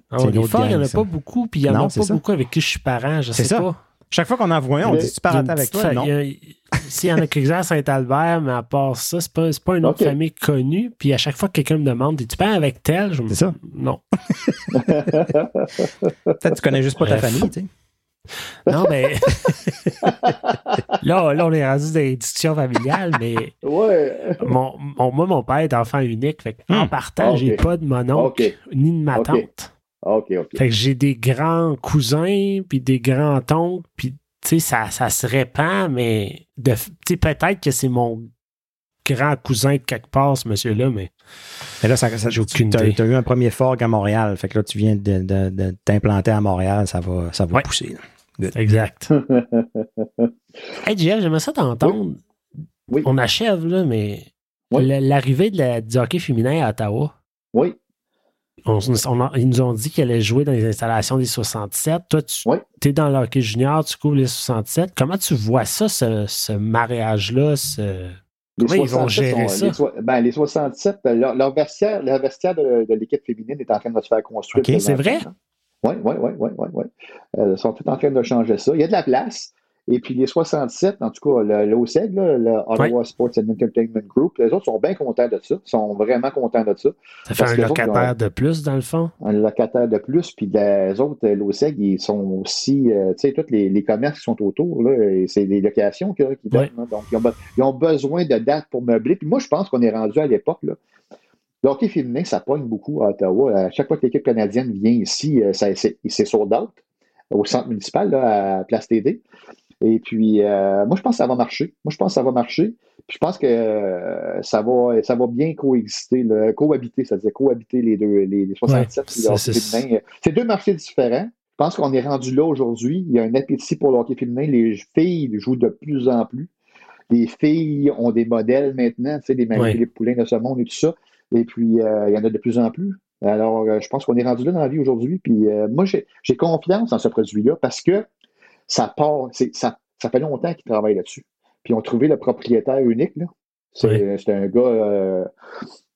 Ah, les forts, il n'y en a ça. pas beaucoup, puis il n'y en a pas ça. beaucoup avec qui je suis parent, je C'est sais ça. pas. Chaque fois qu'on en voit un, on dit tu une avec toi? Non? il y a- S'il y en a quelques-uns à Saint-Albert, mais à part ça, c'est pas, c'est pas une autre famille connue. Puis à chaque fois que quelqu'un me demande, tu parles avec tel? Je me C'est ça. Non. Peut-être que tu connais juste pas ta Bref. famille. tu sais. Non, mais. là, là, on est rendu dans les discussions familiales, mais ouais. mon, mon- moi, mon père est enfant unique. Fait en Hmm. partant, Ok. j'ai pas de mon oncle ni de ma tante. OK, OK. Fait que j'ai des grands cousins, puis des grands oncles, puis tu sais, ça, ça se répand, mais de, tu sais, peut-être que c'est mon grand cousin de quelque part, ce monsieur-là, mais Mais là, ça, ça, J'ai aucune tu as, eu un premier forg à Montréal. Fait que là, tu viens de, de- de t'implanter à Montréal. Ça va, ça va Ouais. pousser. exact. Hey, JF, j'aimerais ça t'entendre. Oui. On achève, là, mais Oui. l'arrivée de la, du hockey féminin à Ottawa, oui. On- on a- ils nous ont dit qu'elle allait jouer dans les installations des 67. Toi, tu Oui. es dans le hockey junior, tu couvres les 67. Comment tu vois ça, ce, ce mariage-là? Ce... Comment ils vont 67 gérer sont- ça? Les, ben, les 67, leur, leur vestiaire, leur vestiaire de, de l'équipe féminine est en train de se faire construire. OK, c'est vrai? Oui, oui, oui, oui, oui. Euh, ils sont tous en train de changer ça. Il y a de la place. Et puis les 67, en tout cas, l'OSEG, le Ottawa Sports and Entertainment Group, les autres sont bien contents de ça. Ils sont vraiment contents de ça. Ça fait un locataire de plus, dans le fond? Un locataire de plus. Puis les autres, l'OSEG, ils sont aussi, euh, tu sais, tous les, commerces qui sont autour, c'est des locations qui donnent. Donc, ils ont, besoin de dates pour meubler. Puis moi, je pense qu'on est rendu à l'époque, là. Le hockey féminin, ça pogne beaucoup à Ottawa. À chaque fois que l'équipe canadienne vient ici, euh, c'est sold out au centre municipal, là, à Place TD. Et puis, euh, moi, je pense que ça va marcher. Moi, je pense que ça va marcher. Puis, je pense que euh, ça, va, ça va bien coexister, cohabiter, c'est-à-dire cohabiter les deux, les, 67 et le hockey féminin. C'est deux marchés différents. Je pense qu'on est rendu là aujourd'hui. Il y a un appétit pour le hockey féminin. Les filles jouent de plus en plus. Les filles ont des modèles maintenant, tu sais, des Marie-Philippe Poulin de ce monde et tout ça. Et puis, euh, il y en a de plus en plus. Alors, je pense qu'on est rendu là dans la vie aujourd'hui. Puis, moi, j'ai confiance en ce produit-là parce que ça part, ça, ça fait longtemps qu'ils travaillent là-dessus. Puis ils ont trouvé le propriétaire unique. Là. C'est, un gars euh,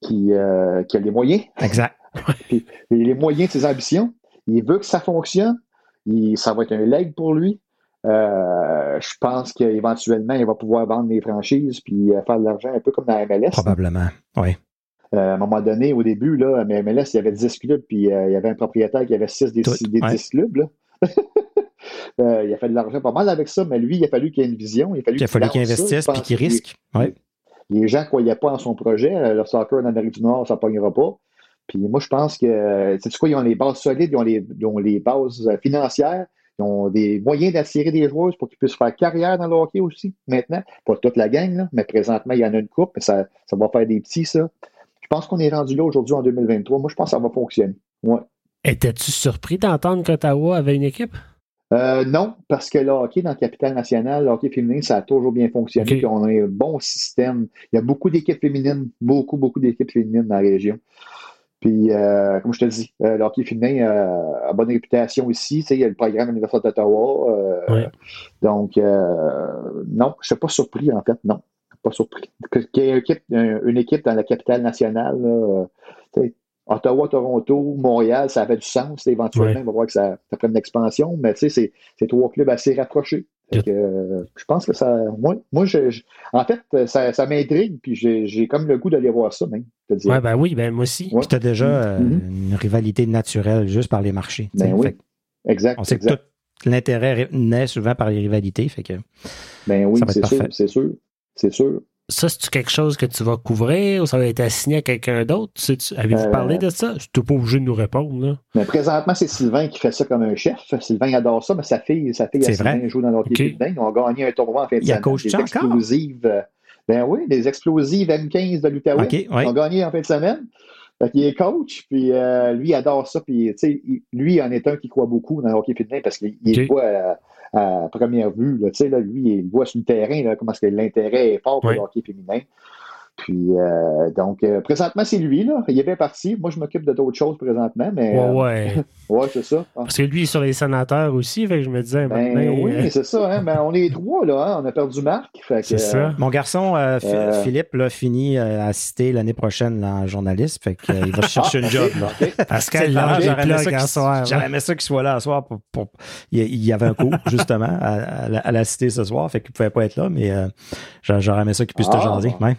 qui, euh, qui, a les moyens. Exact. Puis, les moyens de ses ambitions. Il veut que ça fonctionne. Il, ça va être un leg pour lui. Euh, je pense qu'éventuellement, il va pouvoir vendre les franchises puis faire de l'argent un peu comme dans la MLS. Probablement, oui. à un moment donné, au début, là, à MLS, il y avait 10 clubs, puis il y avait un propriétaire qui avait 6 des, des 10 clubs. Là. Euh, il a fait de l'argent pas mal avec ça, mais lui, il a fallu qu'il ait une vision. Il a fallu qu'il investisse puis qu'il risque. Les gens ne croyaient pas en son projet. Euh, le soccer en Amérique du Nord, ça ne pognera pas. Puis moi, je pense que, tu sais quoi, ils ont les bases solides, ils ont les, ils ont les bases euh, financières, ils ont des moyens d'attirer des joueurs pour qu'ils puissent faire carrière dans le hockey aussi, maintenant. Pas toute la gang, mais présentement, il y en a une coupe, mais ça, ça va faire des petits, ça. Je pense qu'on est rendu là aujourd'hui en 2023. Moi, je pense que ça va fonctionner. Ouais. Étais-tu surpris d'entendre qu'Ottawa avait une équipe? Euh, non, parce que le hockey dans la capitale nationale, le hockey féminin, ça a toujours bien fonctionné. on a un bon système. Il y a beaucoup d'équipes féminines, beaucoup, beaucoup d'équipes féminines dans la région. Puis, euh, comme je te dis, euh, le hockey féminin a bonne réputation ici. il y a le programme Université d'Ottawa. Donc, non, je ne suis pas surpris, en fait, non. Pas surpris. Qu'il y ait une équipe, dans la capitale nationale, Ottawa, Toronto, Montréal, ça avait du sens. Éventuellement, on va voir que ça, ça prenne une expansion, mais tu sais, c'est trois clubs assez rapprochés. Euh, je pense que ça. Moi, moi je, en fait, ça, ça m'intrigue, puis j'ai comme le goût d'aller voir ça, même. Ouais, ben oui, ben moi aussi. Tu as déjà euh, mm-hmm. une rivalité naturelle juste par les marchés. Ben oui. exact. On sait que tout l'intérêt naît souvent par les rivalités. Fait que ben oui, c'est sûr, c'est sûr. C'est sûr ça, c'est quelque chose que tu vas couvrir ou ça va être assigné à quelqu'un d'autre? Avez-vous parlé de ça? Je suis pas obligé de nous répondre. Là. Mais présentement, c'est Sylvain qui fait ça comme un chef. Sylvain adore ça, mais sa fille, sa fille a Sylvain joue dans leur okay. Ils ont gagné un tournoi en fin de semaine. Il des explosives. Euh, ben oui, des explosives M15 de l'Outaouais. Ils ont gagné en fin de semaine. Fait il est coach, puis euh, lui, il adore ça. Puis, lui, il en est un qui croit beaucoup dans le hockey féminin parce qu'il okay. voit à première vue. Là, là, lui, il voit sur le terrain là, comment est-ce que l'intérêt est fort pour le hockey féminin. Puis, euh, donc, euh, présentement, c'est lui, là. Il est bien parti. Moi, je m'occupe de d'autres choses présentement, mais. Ouais, euh, ouais. c'est ça. Parce que lui, il est sur les sénateurs aussi, fait que je me disais. Ben, oui, c'est ça. Hein? Ben, on est trois, là. Hein? On a perdu Marc. C'est ça. Mon garçon, Philippe, là, finit à assister l'année prochaine en journaliste. Fait qu'il va chercher une job, là. Pascal, j'aurais aimé ça qu'il soit là ce soir. Pour, Il y avait un cours, justement, à, l'assister ce soir. Fait qu'il ne pouvait pas être là, mais j'aurais aimé ça qu'il puisse te ah. jaser. Ouais.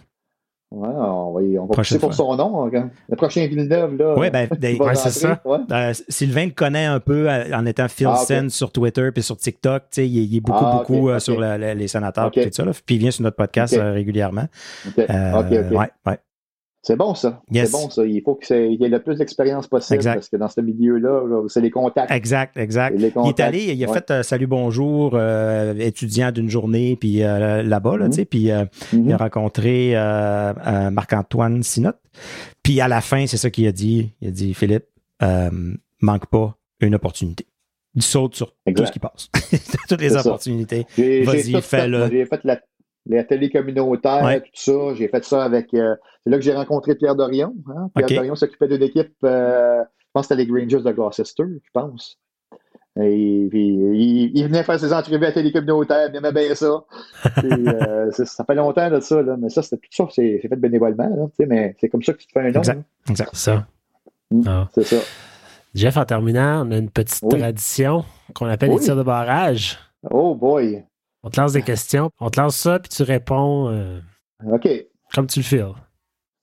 Ouais, on va, on va pousser pour son nom. Hein, le prochain Villeneuve, là. Oui, ben, ouais, c'est ça. Euh, Sylvain le connaît un peu euh, en étant Phil ah, sur Twitter puis sur TikTok. Il, il est beaucoup, ah, beaucoup euh, sur les sénateurs et tout ça. Là, puis il vient sur notre podcast régulièrement. OK, OK. Ouais, ouais. C'est bon, ça. C'est bon, ça. Il faut qu'il y ait le plus d'expérience possible parce que dans ce milieu-là, c'est les contacts. Exact, exact. Il est allé, il a fait euh, Salut, bonjour, euh, étudiant d'une journée, puis euh, là-bas, là, tu sais, puis il a mm-hmm. rencontré Marc-Antoine Sinotte. Puis à la fin, c'est ça qu'il a dit. Il a dit, Philippe, manque pas une opportunité. Il saute sur tout ce qui passe. Toutes les opportunités. Vas-y, fais-le. J'ai fait la les ateliers communautaires, tout ça. J'ai fait ça avec. Euh, c'est là que j'ai rencontré Pierre Dorion. Hein. Pierre Dorion s'occupait d'une équipe, euh, je pense que c'était les Grangers de Gloucester, je pense. Et puis, il, venait faire ses entrevues à télé communautaire, il aimait bien ça. Euh, ça fait longtemps de ça, là, mais ça, c'était tout ça, c'est fait bénévolement, là, mais c'est comme ça que tu te fais un nom. Exact, exact. Ça. Mm, ah. C'est ça. Jeff, en terminant, on a une petite Oui. tradition qu'on appelle les tirs de barrage. Oh boy. On te lance des questions, on te lance ça, puis tu réponds euh, OK. comme tu le files.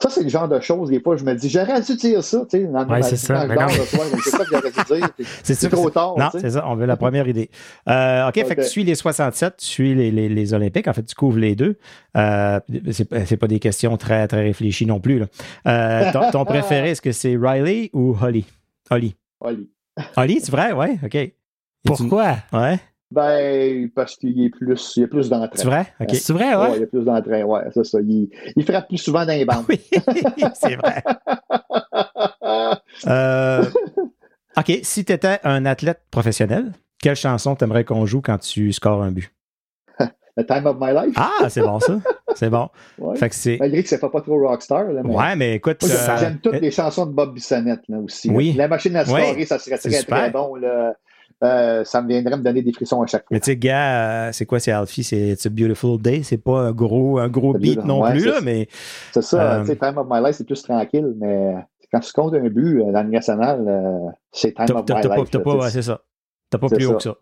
Ça, c'est le genre de choses, des fois, je me dis, j'aurais dû dire ça, tu sais, dans Ouais, ma- c'est ça, mais non. soir, c'est ça que j'aurais dû dire. C'est trop tard, Non, c'est ça, on veut la première idée. Euh, OK, fait que tu suis les 67, tu suis les, les, les Olympiques. En fait, tu couvres les deux. Euh, c'est pas- c'est pas des questions très, très réfléchies non plus. Là. Euh, ton, ton préféré, est-ce que c'est Riley ou Holly? Holly. Oli. Holly, c'est vrai? Ouais, OK. Pourquoi? Ouais, Ben, parce qu'il est plus, il y a plus d'entrain. c'est vrai? OK. C'est vrai, Ouais, ouais? il y a plus d'entrain, ouais, c'est ça. Il, il frappe plus souvent dans les bandes. Oui, c'est vrai. Euh, OK, si tu étais un athlète professionnel, quelle chanson t'aimerais qu'on joue quand tu scores un but? The time of my life. Ah, c'est bon ça. C'est bon. Ouais. Fait que c'est. Malgré que c'est pas, pas trop rockstar, là, mais Ouais, mais écoute. Euh, J'aime toutes les chansons de Bob Bissonnette là, aussi. là. Oui. La machine à scorer, ça serait très, super. très bon. Là. Euh, ça me viendrait me donner des frissons à chaque fois. Mais tu sais, gars, euh, c'est quoi, c'est Alfie? C'est It's a Beautiful Day. C'est pas un gros, un gros beat non ouais, plus, là, mais C'est ça, Euh, tu sais, Time of My Life, c'est plus tranquille, mais quand tu comptes un but dans le national, c'est Time of My Life. t'as pas, ouais, c'est ça. T'as pas plus haut que ça.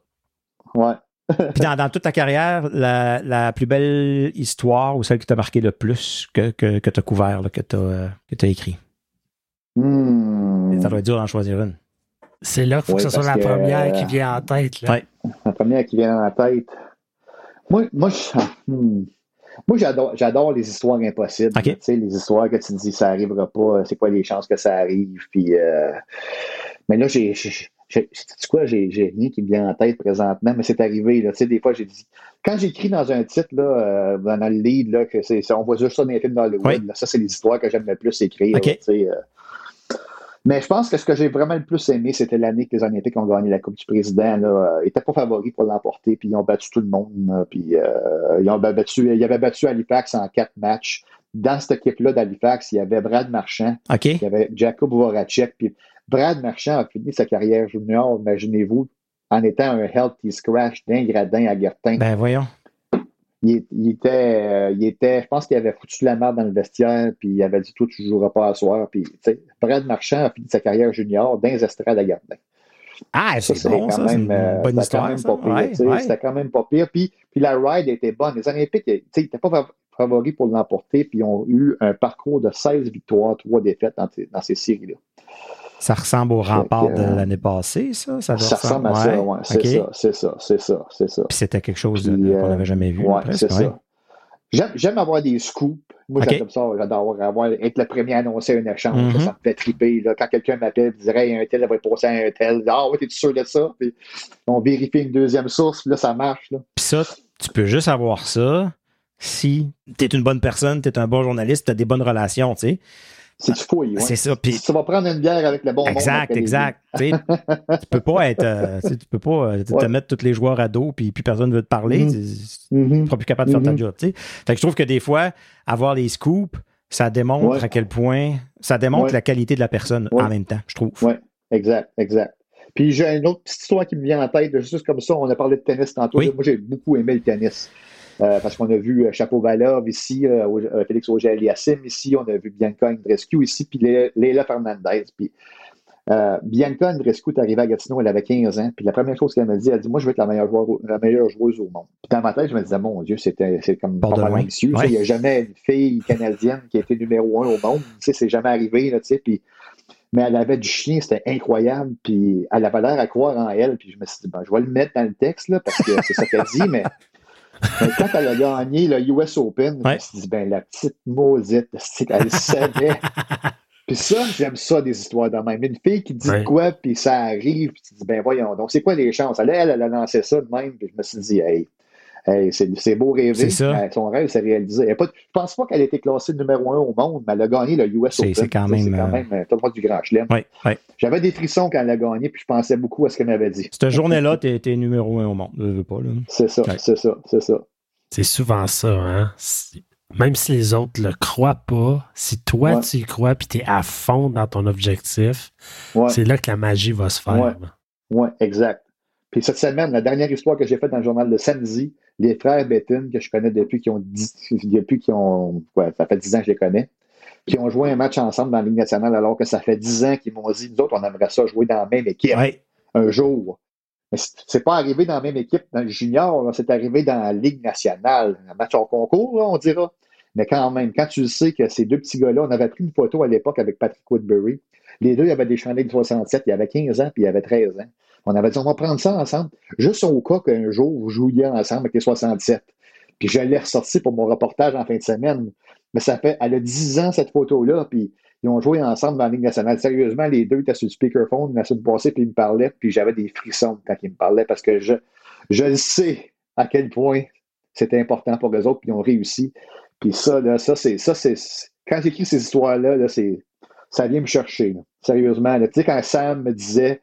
Ouais. Puis dans, dans toute ta carrière, la, la plus belle histoire ou celle qui t'a marqué le plus que, que, que t'as couvert, là, que t'as que t'as écrit? Hmm. Ça doit être dur d'en choisir une. C'est là qu'il faut Oui, que ce soit la parce que- première qui vient en tête. Là. Ouais. La première qui vient la tête. Moi, moi, je- hmm. moi j'adore, j'adore les histoires impossibles. Tu sais, les histoires que tu te dis, ça arrivera pas, c'est quoi les chances que ça arrive. Puis, euh, Mais là, j'ai, j'ai, j'ai- sais-tu quoi, j'ai, j'ai rien qui me vient en tête présentement, mais c'est arrivé. Là. Tu sais, des fois, j'ai dit, quand j'écris dans un titre, là, euh, dans le lead, là, que c'est, c'est- on voit juste ça dans les films d'Hollywood, Oui. là, ça, c'est les histoires que j'aime le plus écrire. Là, sais, euh. Mais je pense que ce que j'ai vraiment le plus aimé, c'était l'année que les Olympiques ont gagné la Coupe du Président. Là. Ils n'étaient pas favoris pour l'emporter, puis ils ont battu tout le monde. puis euh, ils, ont battu, ils avaient battu Halifax en quatre matchs. Dans cette équipe-là d'Halifax, il y avait Brad Marchand, OK? il y avait Jacob Voracek. Puis Brad Marchand a fini sa carrière junior, imaginez-vous, en étant un healthy scratch d'un gradin à Gertin. Ben voyons. Il, il était, euh, il était, je pense qu'il avait foutu de la merde dans le vestiaire, puis il avait dit Toi, tu ne joueras pas à soir. Puis, Brad Marchand a fini sa carrière junior dans les estrades à Gardin. Ah, Ça, c'est bon, ça. C'est une euh, bonne c'était histoire. quand même ça. pas pire. Ouais, ouais. C'était quand même pas pire. Puis, puis la ride était bonne. Les Olympiques, tu sais, ils n'étaient pas fav- favoris pour l'emporter, puis ils ont eu un parcours de 16 victoires, 3 défaites dans, dans ces séries-là. Ça ressemble au rempart que, de euh, l'année passée, ça? Ça, ressemble à ça, ouais. C'est ça, c'est ça, c'est ça, c'est ça. Puis c'était quelque chose qu'on euh, n'avait jamais vu. Ouais, presque, c'est ouais. ça. J'aime, avoir des scoops. Moi, j'aime ça. J'adore avoir, être le premier à annoncer un échange. Mhm. Ça me fait triper. Là. Quand quelqu'un m'appelle et dirait un tel va être passé à un tel, ah ouais, t'es sûr de ça? Puis on vérifie une deuxième source, puis là, ça marche. Là. Puis ça, tu peux juste avoir ça si tu es une bonne personne, tu es un bon journaliste, tu as des bonnes relations, tu sais. C'est du fouille. Ouais. C'est ça. Si tu vas prendre une bière avec le bon Exact, exact. Tu peux pas être. euh, tu peux pas euh, te Ouais. mettre tous les joueurs à dos puis, puis personne ne veut te parler. Mhm. Tu tu Mhm. seras plus capable de faire ta Mhm. job. tu sais. Fait que je trouve que des fois, avoir les scoops, ça démontre Ouais. à quel point. Ça démontre la qualité de la personne en même temps, je trouve. Ouais. Exact, exact. Puis j'ai une autre petite histoire qui me vient en tête, juste comme ça, on a parlé de tennis tantôt. Oui. Moi, j'ai beaucoup aimé le tennis. Euh, parce qu'on a vu euh, Chapeau Valov ici, euh, Félix Auger-Aliassime ici, on a vu Bianca Andreescu ici, puis Leila Fernandez. Puis euh, Bianca Andreescu est arrivée à Gatineau, elle avait 15 ans, puis la première chose qu'elle m'a dit, elle dit Moi, je veux être la meilleure, joueur- la meilleure joueuse au monde. Puis dans ma tête, je me disais Mon Dieu, c'était c'est comme pas mal. Il n'y a jamais une fille canadienne qui a été numéro un au monde. Tu sais, c'est jamais arrivé, là, tu sais, puis mais elle avait du chien, c'était incroyable, puis elle avait l'air à croire en elle, puis je me suis dit, ben, je vais le mettre dans le texte, là, parce que c'est ça qu'elle dit, mais quand elle a gagné le US Open, je Ouais. me suis dit, ben, la petite maudite, qu'elle savait. Puis ça, j'aime ça, des histoires de même. Une fille qui dit Ouais. quoi, puis ça arrive, puis tu dis, ben, voyons, donc, c'est quoi les chances? Elle, elle, elle a lancé ça de même, puis je me suis dit, hey, hey, c'est beau rêver. C'est ça. mais son rêve s'est réalisé. Elle a pas- je pense pas qu'elle ait été classée numéro un au monde, mais elle a gagné le US C'est- Open. c'est quand même, C'est quand euh, même, euh, t'as le droit du grand chelem. Oui, oui. J'avais des frissons quand elle a gagné, puis je pensais beaucoup à ce qu'elle m'avait dit. Cette journée-là, tu es, numéro un au monde. Je veux pas, là. C'est ça, Ouais. c'est ça, c'est ça. C'est souvent ça, hein? Même si les autres le croient pas, si toi Ouais. tu y crois puis tu es à fond dans ton objectif, Ouais, c'est là que la magie va se faire. Ouais, exact. Puis cette semaine, la dernière histoire que j'ai faite dans le journal de samedi, les frères Betton, que je connais depuis qu'ils ont 10, depuis qu'ils ont, ouais, ça fait 10 ans que je les connais. qui ont joué un match ensemble dans la Ligue nationale alors que ça fait 10 ans qu'ils m'ont dit, nous autres, on aimerait ça jouer dans la même équipe Ouais. un jour. Mais c'est pas arrivé dans la même équipe dans le junior, là, c'est arrivé dans la Ligue nationale, un match en concours, là, on dira. Mais quand même, quand tu le sais que ces deux petits gars-là, on avait pris une photo à l'époque avec Patrick Woodbury. Les deux, avaient des chandelles de 67, il y avait 15 ans, puis il y avait 13 ans. On avait dit, on va prendre ça ensemble, juste au cas qu'un jour, vous jouiez ensemble avec les 67. Puis je l'ai ressorti pour mon reportage en fin de semaine. Mais ça fait, elle a 10 ans, cette photo-là, puis ils ont joué ensemble dans la Ligue nationale. Sérieusement, les deux étaient sur le speakerphone la semaine passée, puis ils me parlaient, puis j'avais des frissons quand ils me parlaient parce que je, je le sais à quel point c'était important pour eux autres, puis ils ont réussi. Puis ça, là, ça, c'est. Ça, c'est quand j'écris ces histoires-là, là, c'est, ça vient me chercher. Sérieusement. Tu sais, quand Sam me disait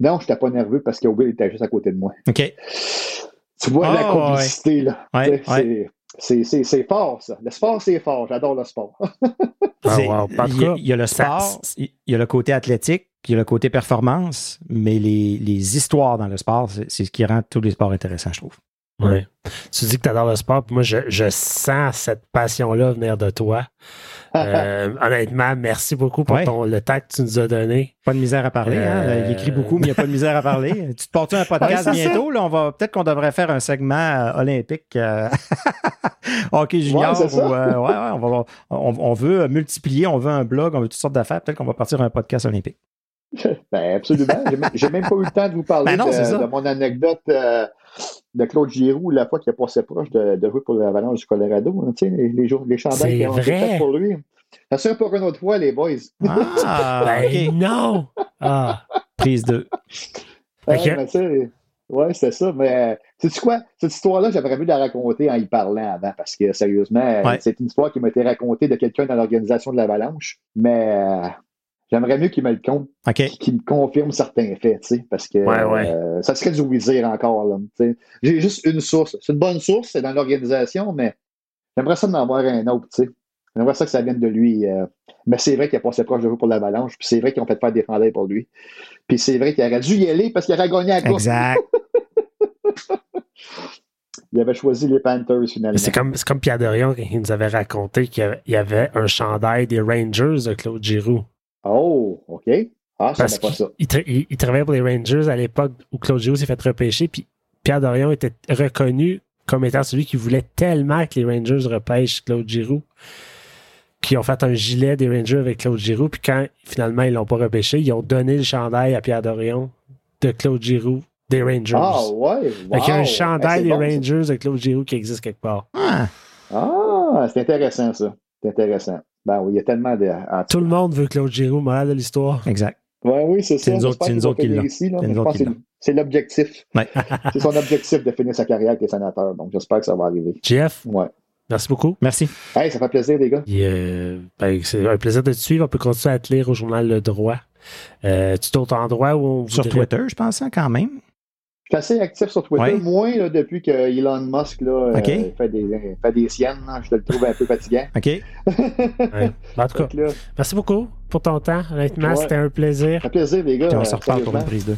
Non, je n'étais pas nerveux parce que Will était juste à côté de moi. OK. Tu vois Ah, la complicité, là. Ouais, c'est- C'est, c'est, c'est fort, ça. Le sport, c'est fort. J'adore le sport. Ah, wow. En tout il, y a, cas, il y a le sport, il y a le côté athlétique, il y a le côté performance, mais les, les histoires dans le sport, c'est c'est ce qui rend tous les sports intéressants, je trouve. Ouais. Tu dis que tu adores le sport, puis moi, je, je sens cette passion-là venir de toi. Euh, honnêtement, merci beaucoup pour Ouais. ton, le temps que tu nous as donné. Pas de misère à parler. hein. Euh, Il écrit beaucoup, mais il n'y a pas de misère à parler. Tu te portes un podcast Ouais, bientôt. Là, on va peut-être qu'on devrait faire un segment euh, olympique hockey junior. Ouais, on, va, on, on veut multiplier, on veut un blog, on veut toutes sortes d'affaires. Peut-être qu'on va partir un podcast olympique. Ben, absolument. J'ai même- pas eu le temps de vous parler Ben non, de, mon anecdote euh, de Claude Giroux, la fois qu'il a passé proche de, de jouer pour l'Avalanche du Colorado. hein, tu sais, les, les, jours- les chandails C'est qui ont été vrai. faits pour lui. Ça sera pour une autre fois, les boys. Ah, Ben OK. non! Ah, Prise 2. Ouais, Ok. mais tu sais, ouais, c'est ça. Mais sais-tu quoi? Cette histoire-là, j'aimerais mieux la raconter en y parlant avant, parce que sérieusement, Ouais. c'est une histoire qui m'a été racontée de quelqu'un dans l'organisation de l'Avalanche. Mais euh, j'aimerais mieux qu'il me le compte, OK. qu'il me confirme certains faits, tu sais, parce que Ouais, ouais. euh, ça serait du oui-dire encore. là, tu sais. J'ai juste une source. C'est une bonne source, c'est dans l'organisation, mais j'aimerais ça d'en avoir un autre, tu sais. J'aimerais ça que ça vienne de lui. euh. Mais c'est vrai qu'il a passé proche de jouer pour l'Avalanche, puis c'est vrai qu'ils ont fait faire des chandails pour lui. Puis c'est vrai qu'il aurait dû y aller parce qu'il aurait gagné la coupe. Exact. Il avait choisi les Panthers finalement. c'est comme, c'est comme Pierre Dorion qui nous avait raconté qu'il y avait- il y avait un chandail des Rangers de Claude Giroux. Oh, OK. Ah, ça Parce pas ça. qu'il il, tra- il- il travaillait pour les Rangers à l'époque où Claude Giroux s'est fait repêcher, puis Pierre Dorion était reconnu comme étant celui qui voulait tellement que les Rangers repêchent Claude Giroux qu'ils ont fait un gilet des Rangers avec Claude Giroux, puis quand finalement ils l'ont pas repêché, ils ont donné le chandail à Pierre Dorion de Claude Giroux des Rangers. Ah, ouais. Fait qu'il y a un wow. chandail Eh, des ça. Rangers de Claude Giroux qui existe quelque part. Ah, Ah, c'est intéressant, ça. C'est intéressant. Ben oui, il y a tellement de. Tout le monde veut Claude Giroux, morale de l'histoire. exact. Ouais, oui, c'est ça. c'est nous autres qui l'ont. C'est mais nous je pense autres qui que c'est- C'est l'objectif. Ouais. C'est son objectif de finir sa carrière avec les sénateurs. Donc, j'espère que ça va arriver. Jeff, Ouais. merci beaucoup. Merci. Hey, ça fait plaisir, les gars. Euh, ben, c'est un plaisir de te suivre. On peut continuer à te lire au journal Le Droit. Euh, tu d'autres endroits où on Sur voudrait- Twitter, je pense, hein, quand même. Je suis assez actif sur Twitter, Ouais. moins là, depuis que Elon Musk là, euh, fait, des, fait des siennes. là. Je le trouve un peu fatigant. OK. Ouais. Ben, en tout cas, Donc là, merci beaucoup pour ton temps. Honnêtement, Ouais. c'était un plaisir. fait plaisir, les gars. Puis on se euh, reparle pour une prise 2.